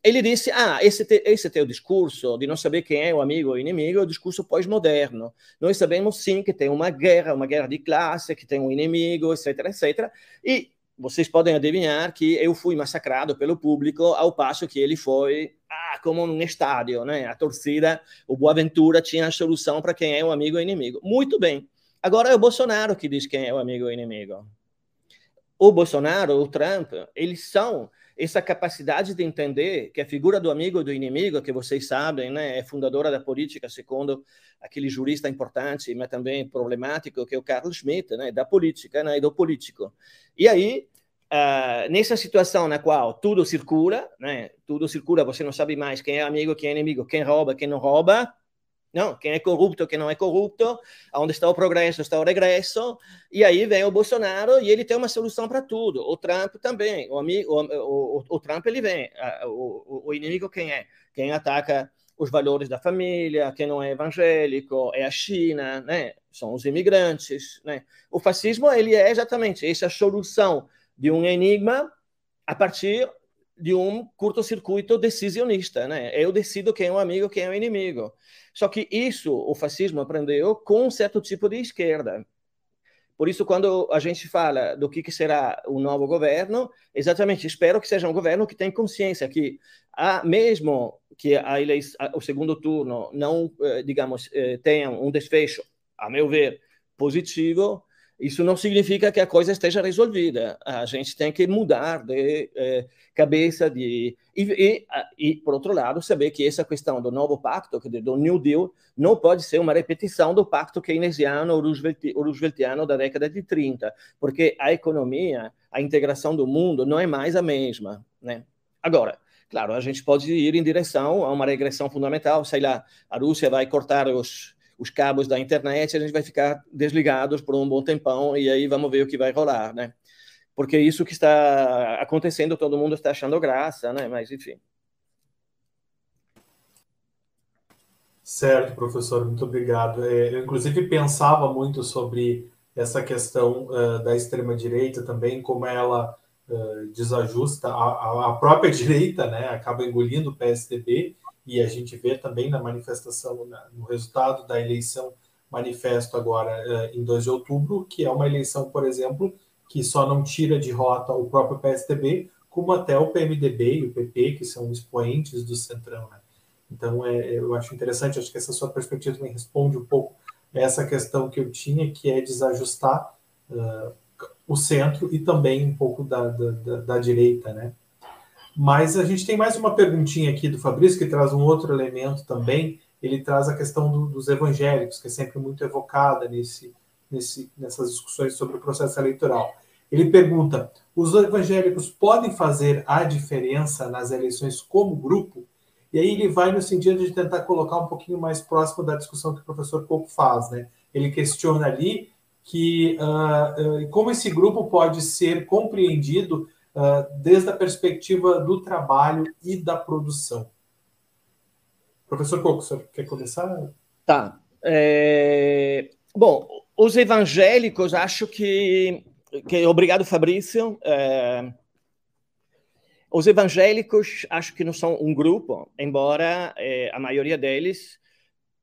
ele disse: Ah, esse, te, esse teu discurso de não saber quem é o amigo ou inimigo é o discurso pós-moderno. Nós sabemos sim que tem uma guerra, uma guerra de classe, que tem um inimigo, etc, etc. E vocês podem adivinhar que eu fui massacrado pelo público ao passo que ele foi como um estádio, né? A torcida, o Boaventura tinha a solução para quem é o amigo o inimigo. Muito bem. Agora é o Bolsonaro que diz quem é o amigo o inimigo. O Bolsonaro, o Trump, eles são essa capacidade de entender que a figura do amigo e do inimigo, que vocês sabem, né, é fundadora da política, segundo aquele jurista importante, mas também problemático, que é o Carl Schmitt, né, da política né, e do político. E aí, uh, nessa situação na qual tudo circula, né, tudo circula, você não sabe mais quem é amigo, quem é inimigo, quem rouba, quem não rouba, não, quem é corrupto, quem não é corrupto, onde está o progresso, está o regresso, e aí vem o Bolsonaro e ele tem uma solução para tudo. O Trump também, o, amigo, o, o, o Trump ele vem, o, o inimigo quem é? Quem ataca os valores da família, quem não é evangélico, é a China, né? são os imigrantes. Né? O fascismo ele é exatamente essa solução de um enigma a partir de um curto-circuito decisionista, né? Eu decido quem é o amigo, quem é o inimigo. Só que isso o fascismo aprendeu com um certo tipo de esquerda. Por isso, quando a gente fala do que, será o novo governo, exatamente, espero que seja um governo que tenha consciência que, mesmo que a eleição, o segundo turno não, eh, digamos, eh, tenha um desfecho, a meu ver, positivo, isso não significa que a coisa esteja resolvida. A gente tem que mudar de eh, cabeça de e, e, e, por outro lado, saber que essa questão do novo pacto, do New Deal, não pode ser uma repetição do pacto keynesiano ou rooseveltiano da década de 30, porque a economia, a integração do mundo não é mais a mesma, né? Agora, claro, a gente pode ir em direção a uma regressão fundamental, sei lá, a Rússia vai cortar os os cabos da internet, a gente vai ficar desligados por um bom tempão e aí vamos ver o que vai rolar, né? Porque isso que está acontecendo, todo mundo está achando graça, né? Mas enfim. Certo, professor, muito obrigado. É, eu, inclusive, pensava muito sobre essa questão uh, da extrema-direita também, como ela uh, desajusta a, a, própria direita, né? Acaba engolindo o PSDB e a gente vê também na manifestação, no resultado da eleição manifesto agora eh, em 2 de outubro, que é uma eleição, por exemplo, que só não tira de rota o próprio PSDB, como até o PMDB e o PP, que são expoentes do Centrão. Né? Então, é, eu acho interessante, acho que essa sua perspectiva também responde um pouco essa questão que eu tinha, que é desajustar uh, o centro e também um pouco da, da, da direita, né? Mas a gente tem mais uma perguntinha aqui do Fabrício, que traz um outro elemento também. Ele traz a questão do, dos evangélicos, que é sempre muito evocada nesse, nesse, nessas discussões sobre o processo eleitoral. Ele pergunta: os evangélicos podem fazer a diferença nas eleições como grupo? E aí ele vai no sentido de tentar colocar um pouquinho mais próximo da discussão que o professor Coco faz. Né? Ele questiona ali que uh, uh, como esse grupo pode ser compreendido desde a perspectiva do trabalho e da produção. Professor Coco, você quer começar? Tá. É... Bom, os evangélicos, acho que. que... Obrigado, Fabrício. É... Os evangélicos, acho que não são um grupo, embora é, a maioria deles,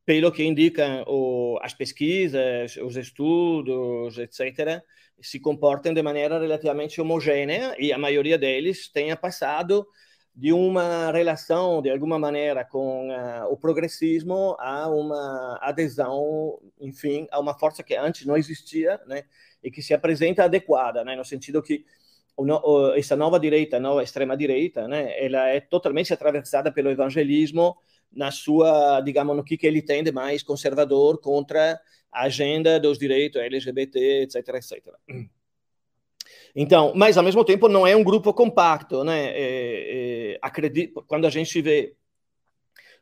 pelo que indicam o, as pesquisas, os estudos, etc., se comportem de maneira relativamente homogênea e a maioria deles tenha passado de uma relação, de alguma maneira, com uh, o progressismo a uma adesão, enfim, a uma força que antes não existia, né, e que se apresenta adequada, né, no sentido que o, essa nova direita, nova extrema direita, né, ela é totalmente atravessada pelo evangelismo na sua, digamos, no que, que ele tem de mais conservador contra a agenda dos direitos LGBT, etc, etc. Então, mas ao mesmo tempo não é um grupo compacto, né? É, é, acredito, quando a gente vê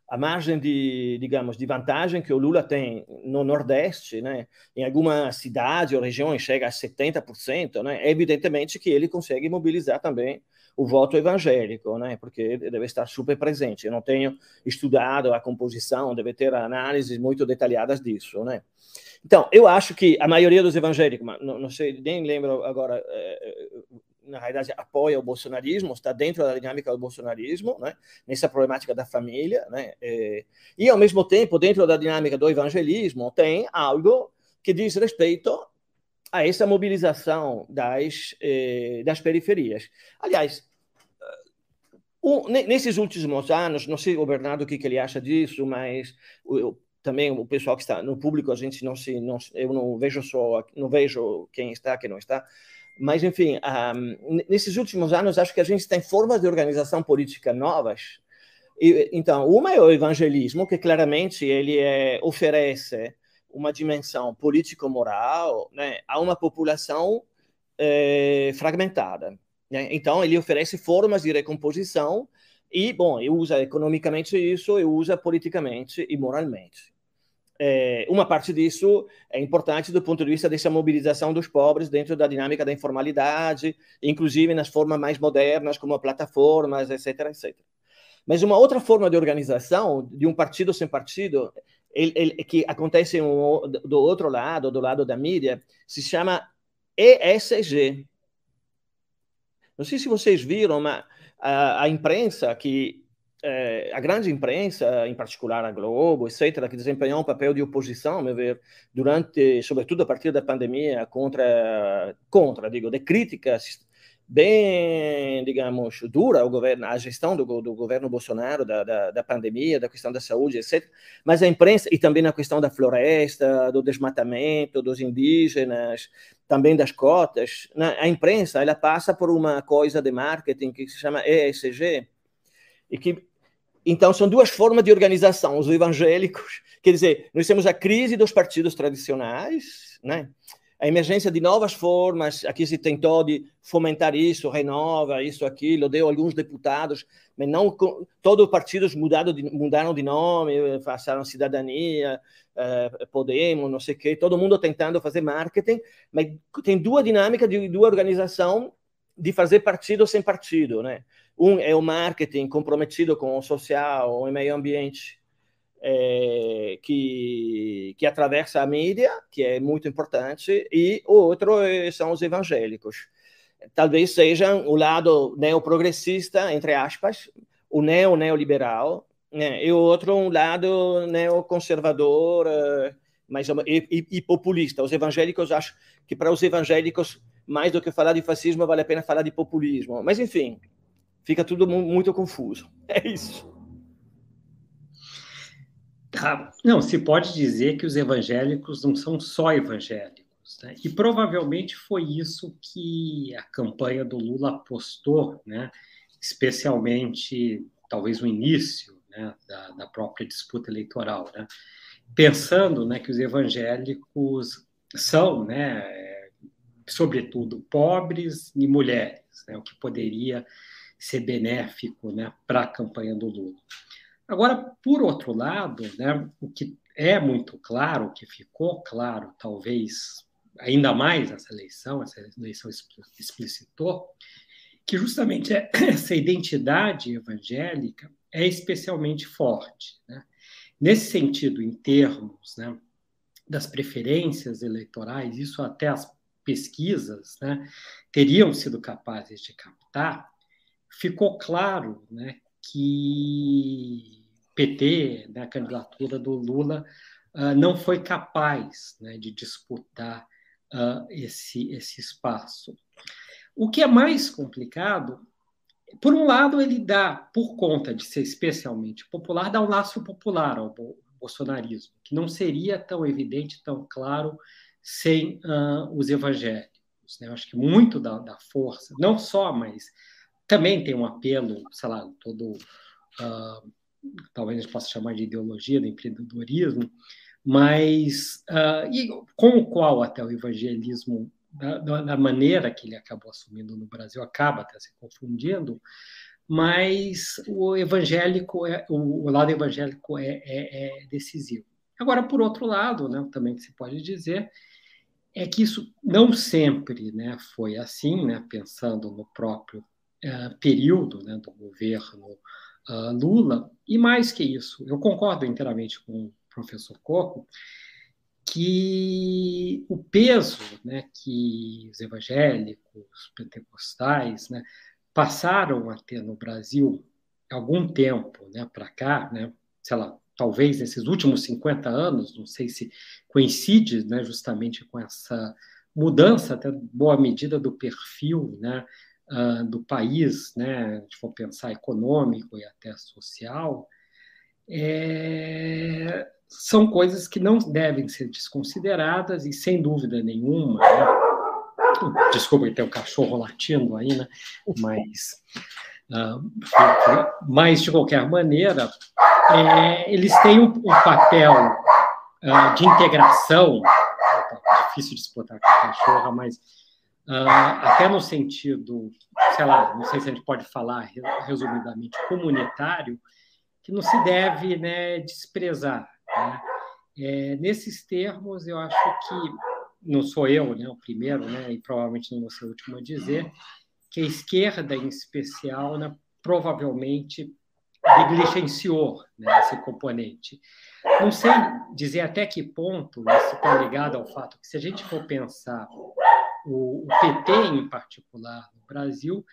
a margem de, digamos, de vantagem que o Lula tem no Nordeste, né? Em alguma cidade ou região chega a 70%, né? Evidentemente que ele consegue mobilizar também o voto evangélico, né? Porque deve estar super presente. Eu não tenho estudado a composição, deve ter análises muito detalhadas disso, né? Então, eu acho que a maioria dos evangélicos, não, não sei, nem lembro agora, é, na realidade, apoia o bolsonarismo, está dentro da dinâmica do bolsonarismo, né? nessa problemática da família, né? É, e, ao mesmo tempo, dentro da dinâmica do evangelismo, tem algo que diz respeito a essa mobilização das, eh, das periferias. Aliás, um, nesses últimos anos, não sei o Bernardo o que, que ele acha disso, mas também o pessoal que está no público a gente não se não, eu não vejo só não vejo quem está quem não está. Mas enfim um, nesses últimos anos acho que a gente tem formas de organização política novas. E, então uma é o evangelismo que claramente ele é, oferece uma dimensão político-moral né, a uma população é, fragmentada né? então ele oferece formas de recomposição e, bom, usa economicamente isso e usa politicamente e moralmente. É, uma parte disso é importante do ponto de vista dessa mobilização dos pobres dentro da dinâmica da informalidade, inclusive nas formas mais modernas, como plataformas, etc, etc. Mas uma outra forma de organização de um partido sem partido, ele, ele, que acontece um, do outro lado, do lado da mídia, se chama ESG. Não sei se vocês viram, mas a, a imprensa que eh, a grande imprensa, em particular a Globo, etc., que desempenhou um papel de oposição, a meu ver, durante, sobretudo a partir da pandemia, contra, contra digo, de críticas bem, digamos, dura o governo, a gestão do, do governo Bolsonaro, da, da, da, pandemia, da questão da saúde, etc. Mas a imprensa, e também na questão da floresta, do desmatamento, dos indígenas, também das cotas, né? a imprensa ela passa por uma coisa de marketing que se chama ESG, e que então, são duas formas de organização, os evangélicos, quer dizer, nós temos a crise dos partidos tradicionais, né? A emergência de novas formas, aqui se tentou de fomentar isso, renova, isso, aquilo, deu alguns deputados, mas não todos os partidos mudaram de, mudaram de nome, passaram cidadania, eh, Podemos, não sei o quê, todo mundo tentando fazer marketing, mas tem duas dinâmicas de duas organização de fazer partido sem partido, né? Um é o marketing comprometido com o social, o meio ambiente, é, que, que atravessa a mídia, que é muito importante, e o outro é, são os evangélicos. Talvez sejam o lado neoprogressista, entre aspas, o neo-neoliberal, né? e o outro um lado neoconservador uh, mais e, e, e, populista. Os evangélicos, acho que para os evangélicos, mais do que falar de fascismo, vale a pena falar de populismo. Mas, enfim, fica tudo muito confuso. É isso. Tá. Não, se pode dizer que os evangélicos não são só evangélicos. Né? E provavelmente foi isso que a campanha do Lula apostou, né? especialmente, talvez, o início né? da, da, própria disputa eleitoral. Né? Pensando né, que os evangélicos são, né, sobretudo, pobres e mulheres, né? o que poderia ser benéfico né, para a campanha do Lula. Agora, por outro lado, né, o que é muito claro, o que ficou claro, talvez ainda mais essa eleição, essa eleição explicitou, que justamente essa identidade evangélica é especialmente forte. Né? Nesse sentido, em termos né, das preferências eleitorais, isso até as pesquisas né, teriam sido capazes de captar, ficou claro né, que PT, né, a candidatura do Lula, uh, não foi capaz né, de disputar uh, esse, esse espaço. O que é mais complicado, por um lado, ele dá, por conta de ser especialmente popular, dá um laço popular ao bolsonarismo, que não seria tão evidente, tão claro, sem uh, os evangélicos. Né? Eu acho que muito da, da, força, não só, mas também tem um apelo, sei lá, todo. Uh, talvez a gente possa chamar de ideologia do empreendedorismo, mas uh, e com o qual até o evangelismo, da, da, maneira que ele acabou assumindo no Brasil, acaba até se confundindo, mas o evangélico, é, o, o lado evangélico é, é, é, decisivo. Agora, por outro lado, né, também que se pode dizer, é que isso não sempre né, foi assim, né, pensando no próprio uh, período né, do governo uh, Lula, e mais que isso, eu concordo inteiramente com o professor Coco, que o peso né, que os evangélicos, os pentecostais, né, passaram a ter no Brasil algum tempo né, para cá, né, sei lá, talvez nesses últimos 50 anos, não sei se coincide né, justamente com essa mudança, até boa medida, do perfil né, uh, do país, né, se for pensar econômico e até social, é, são coisas que não devem ser desconsideradas e, sem dúvida nenhuma, né, desculpa ter o cachorro latindo aí, né, mas, uh, mas de qualquer maneira, é, eles têm um, um papel uh, de integração, difícil de disputar com a cachorra, mas até no sentido, sei lá, não sei se a gente pode falar resumidamente, comunitário, que não se deve né, desprezar. Né? É, nesses termos, eu acho que, não sou eu né, o primeiro, né, e provavelmente não vou ser o último a dizer, que a esquerda, em especial, né, provavelmente negligenciou né, esse componente. Não sei dizer até que ponto isso está ligado ao fato que, se a gente for pensar o, o PT, em particular, no Brasil,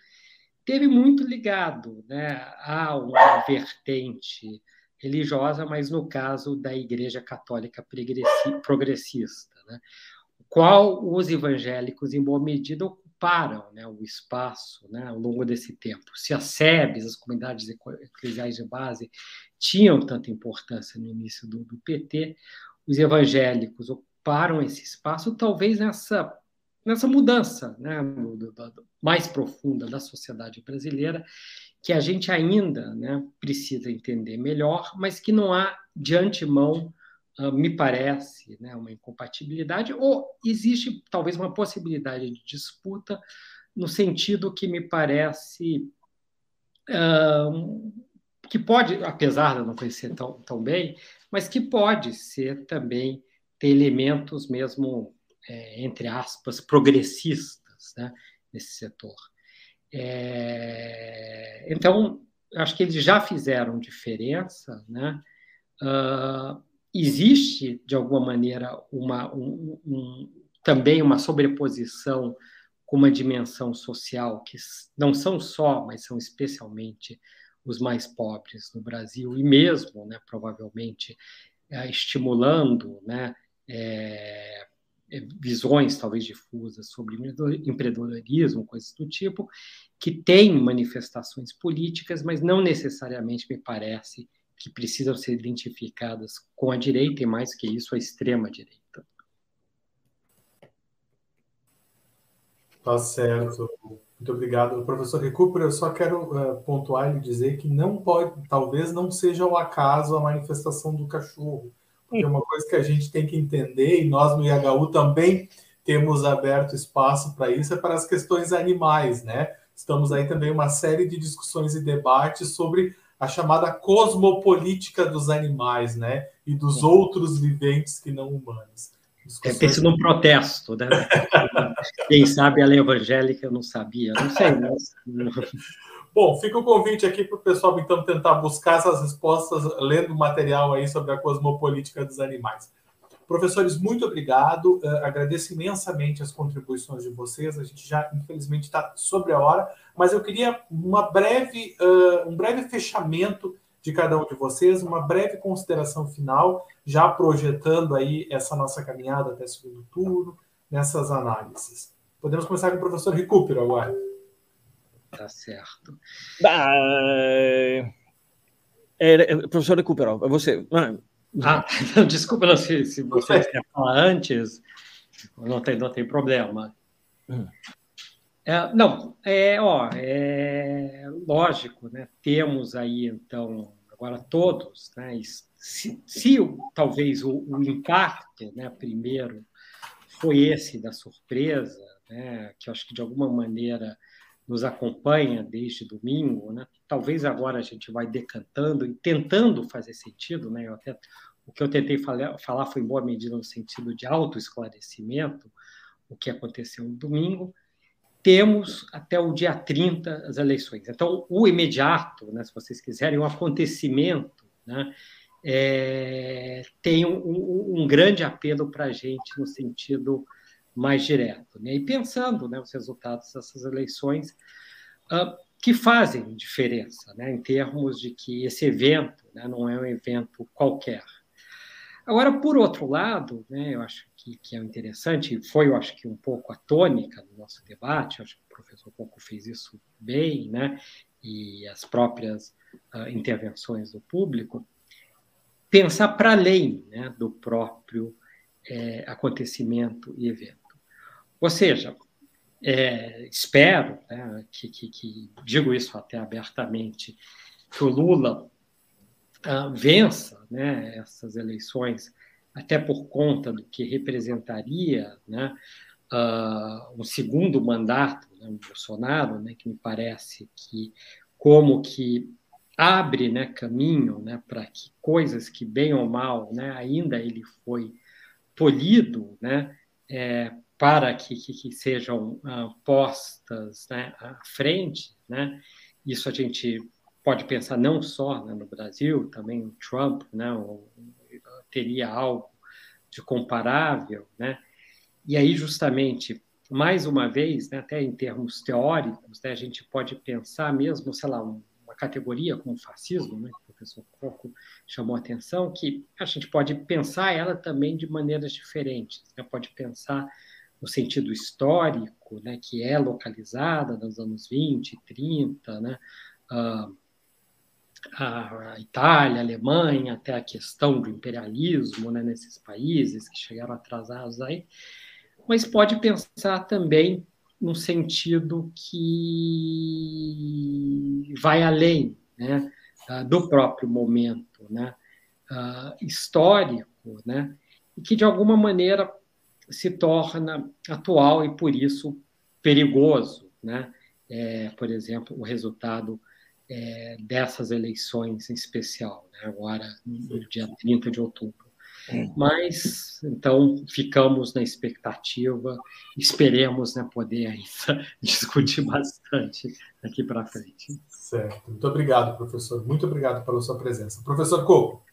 teve muito ligado né, a uma vertente religiosa, mas no caso da Igreja Católica Progressista, né, qual os evangélicos, em boa medida, ocuparam né, o espaço né, ao longo desse tempo. Se as SEBs, as comunidades eclesiais de base, tinham tanta importância no início do, do PT, os evangélicos ocuparam esse espaço, talvez nessa nessa mudança né, mais profunda da sociedade brasileira, que a gente ainda né, precisa entender melhor, mas que não há de antemão, uh, me parece, né, uma incompatibilidade, ou existe talvez uma possibilidade de disputa, no sentido que me parece uh, que pode, apesar de eu não conhecer tão, tão bem, mas que pode ser também ter elementos mesmo é, entre aspas, progressistas né, nesse setor. É, então, acho que eles já fizeram diferença. Né? Uh, existe, de alguma maneira, uma, um, um, também uma sobreposição com uma dimensão social que não são só, mas são especialmente os mais pobres no Brasil e mesmo, né, provavelmente, é, estimulando né, é, visões talvez difusas sobre empreendedorismo, coisas do tipo, que têm manifestações políticas, mas não necessariamente me parece que precisam ser identificadas com a direita e mais que isso a extrema direita. Tá certo. Muito obrigado, professor Recupero. Eu só quero uh, pontuar e dizer que não pode, talvez não seja o acaso a manifestação do cachorro porque uma coisa que a gente tem que entender, e nós no IHU também temos aberto espaço para isso, é para as questões animais, né? Estamos aí também uma série de discussões e debates sobre a chamada cosmopolítica dos animais, né? E dos outros viventes que não humanos. É ter sido um protesto, né? Quem sabe ela é evangélica, eu não sabia, não sei, mas... Bom, fica o convite aqui para o pessoal então tentar buscar essas respostas lendo material aí sobre a cosmopolítica dos animais. Professores, muito obrigado. Uh, agradeço imensamente as contribuições de vocês. A gente já, infelizmente, está sobre a hora, mas eu queria uma breve, uh, um breve fechamento de cada um de vocês, uma breve consideração final, já projetando aí essa nossa caminhada até segundo turno, nessas análises. Podemos começar com o professor Recupero agora. Tá certo. é, é, professor recuperou. Você. Ah, desculpa, não sei se você quer falar antes. Não tem, não tem problema. Hum. É, não, é, ó, é lógico, né? Temos aí, então, agora todos, né? Se, se talvez o, o, impacto, né, primeiro, foi esse da surpresa, né? Que eu acho que de alguma maneira nos acompanha desde domingo, né? talvez agora a gente vai decantando e tentando fazer sentido, né? Eu até, o que eu tentei falar, foi em boa medida no sentido de autoesclarecimento, o que aconteceu no domingo. Temos até o dia 30 as eleições. Então, o imediato, né, se vocês quiserem, o acontecimento, né, é, tem um, um, um grande apelo para a gente no sentido mais direto. Né? E pensando né, os resultados dessas eleições, uh, que fazem diferença, né, em termos de que esse evento né, não é um evento qualquer. Agora, por outro lado, né, eu acho que, que é interessante, foi, eu acho que um pouco a tônica do nosso debate, acho que o professor Pouco fez isso bem, né, e as próprias uh, intervenções do público, pensar para além né, do próprio é, acontecimento e evento. Ou seja, é, espero né, que, que, que, digo isso até abertamente, que o Lula uh, vença né, essas eleições, até por conta do que representaria né, uh, um segundo mandato né, no Bolsonaro, né, que me parece que como que abre né, caminho né, para que coisas que, bem ou mal, né, ainda ele foi tolhido né, é, para que, que, que sejam uh, postas né, à frente, né? Isso a gente pode pensar não só né, no Brasil, também o Trump, né, teria algo de comparável, né? E aí justamente mais uma vez, né, até em termos teóricos, né, a gente pode pensar mesmo, sei lá, uma categoria como fascismo, né, que o professor Coco chamou a atenção, que a gente pode pensar ela também de maneiras diferentes. Né, pode pensar no sentido histórico, né, que é localizada nos anos 20, 30, né, a Itália, a Alemanha, até a questão do imperialismo né, nesses países que chegaram atrasados aí, mas pode pensar também no sentido que vai além né, do próprio momento né, histórico, né, e que de alguma maneira se torna atual e por isso perigoso, né? É, por exemplo, o resultado é, dessas eleições em especial, né? agora no dia 30 de outubro. Mas, então, ficamos na expectativa, esperemos né, poder ainda discutir bastante daqui para frente. Certo. Muito obrigado, professor. Muito obrigado pela sua presença. Professor Coco.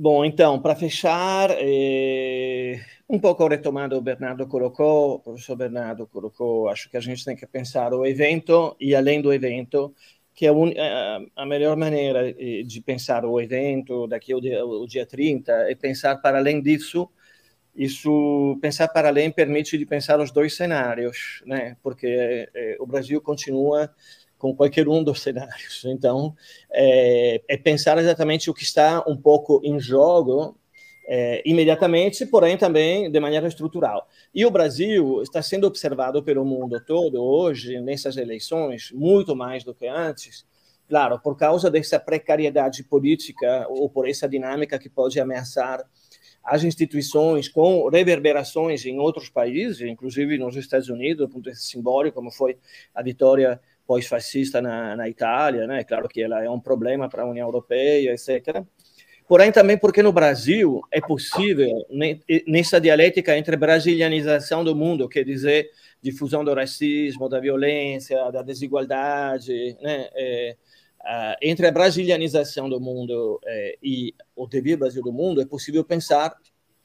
Bom, então, para fechar, eh, um pouco retomando o Bernardo colocou, o professor Bernardo colocou, acho que a gente tem que pensar o evento e além do evento, que é a, melhor maneira eh, de pensar o evento daqui ao dia, ao dia 30 é pensar para além disso. Isso, pensar para além permite de pensar os dois cenários, né? Porque é, o Brasil continua com qualquer um dos cenários. Então, é, é pensar exatamente o que está um pouco em jogo é, imediatamente, porém também de maneira estrutural. E o Brasil está sendo observado pelo mundo todo hoje, nessas eleições, muito mais do que antes, claro, por causa dessa precariedade política ou por essa dinâmica que pode ameaçar as instituições com reverberações em outros países, inclusive nos Estados Unidos, do ponto simbólico, como foi a vitória pós-fascista na, na Itália, né? Claro que ela é um problema para a União Europeia, etc porém também porque no Brasil é possível, nessa dialética entre brasilianização do mundo, quer dizer, difusão do racismo, da violência, da desigualdade, né? É, entre a brasilianização do mundo é, e o devir Brasil do mundo, é possível pensar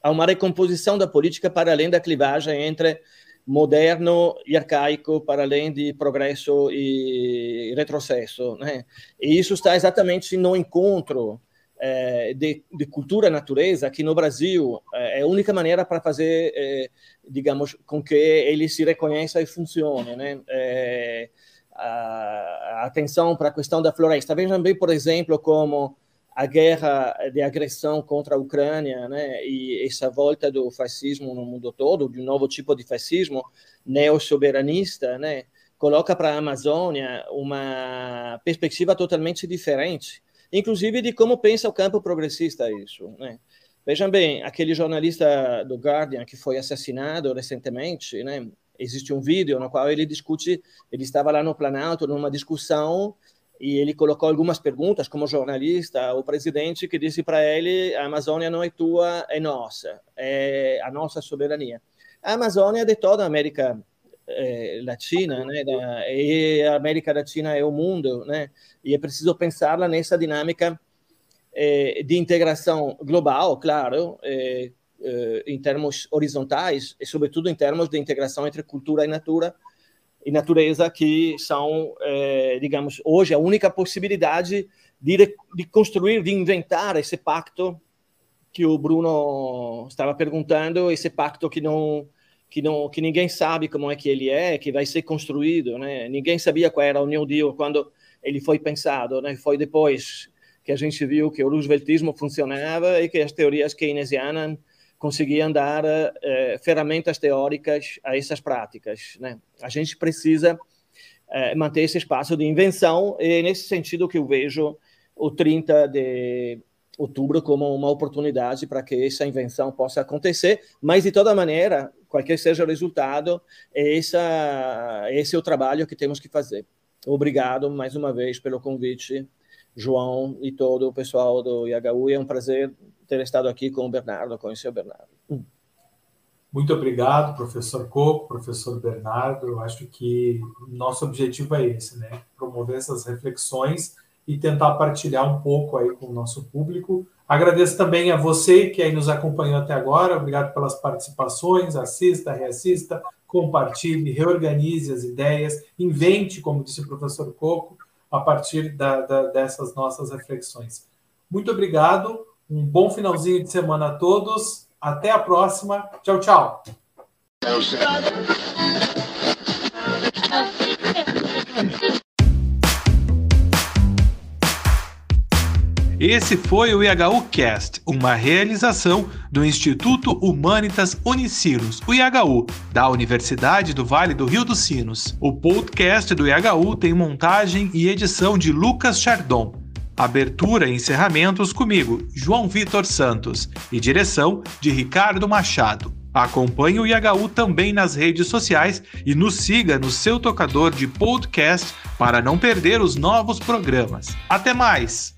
a uma recomposição da política para além da clivagem entre moderno e arcaico, para além de progresso e retrocesso. Né? E isso está exatamente no encontro é, de, de, cultura natureza que no Brasil é, é a única maneira para fazer, é, digamos, com que ele se reconheça e funcione, né? É, a, a atenção para a questão da floresta. Vejam bem, por exemplo, como a guerra de agressão contra a Ucrânia, né, e essa volta do fascismo no mundo todo, de um novo tipo de fascismo neo-soberanista, né, coloca para a Amazônia uma perspectiva totalmente diferente inclusive de como pensa o campo progressista isso. Né? Vejam bem, aquele jornalista do Guardian que foi assassinado recentemente, né? existe um vídeo no qual ele discute, ele estava lá no Planalto numa discussão e ele colocou algumas perguntas como jornalista o presidente que disse para ele a Amazônia não é tua, é nossa, é a nossa soberania. A Amazônia é de toda a América é, Latina, né? Da, e a América Latina é o mundo, né? E é preciso pensá-la nessa dinâmica é, de integração global, claro, é, em termos horizontais e, sobretudo, em termos de integração entre cultura e natura e natureza, que são, digamos, hoje a única possibilidade de, de construir, de inventar esse pacto que o Bruno estava perguntando, esse pacto que não que não que ninguém sabe como é que ele é, que vai ser construído, né? Ninguém sabia qual era o New Deal quando ele foi pensado, né? Foi depois que a gente viu que o Rooseveltismo funcionava e que as teorias keynesianas conseguiam dar eh, ferramentas teóricas a essas práticas, né? A gente precisa eh, manter esse espaço de invenção e é nesse sentido que eu vejo o 30 de outubro como uma oportunidade para que essa invenção possa acontecer, mas de toda maneira qualquer seja o resultado, essa, esse é o trabalho que temos que fazer. Obrigado mais uma vez pelo convite, João e todo o pessoal do IHU. É um prazer ter estado aqui com o Bernardo, conhecer o Bernardo. Hum. Muito obrigado, professor Coco, professor Bernardo. Eu acho que nosso objetivo é esse, né? Promover essas reflexões e tentar partilhar um pouco aí com o nosso público Agradeço também a você que aí nos acompanhou até agora. Obrigado pelas participações. Assista, reassista, compartilhe, reorganize as ideias, invente, como disse o professor Coco, a partir da, da, dessas nossas reflexões. Muito obrigado, um bom finalzinho de semana a todos, até a próxima, tchau, tchau. Esse foi o IHU Cast, uma realização do Instituto Humanitas Unicinos, o IHU, da Universidade do Vale do Rio dos Sinos. O podcast do IHU tem montagem e edição de Lucas Chardon. Abertura e encerramentos comigo, João Vitor Santos, e direção de Ricardo Machado. Acompanhe o IHU também nas redes sociais e nos siga no seu tocador de podcast para não perder os novos programas. Até mais!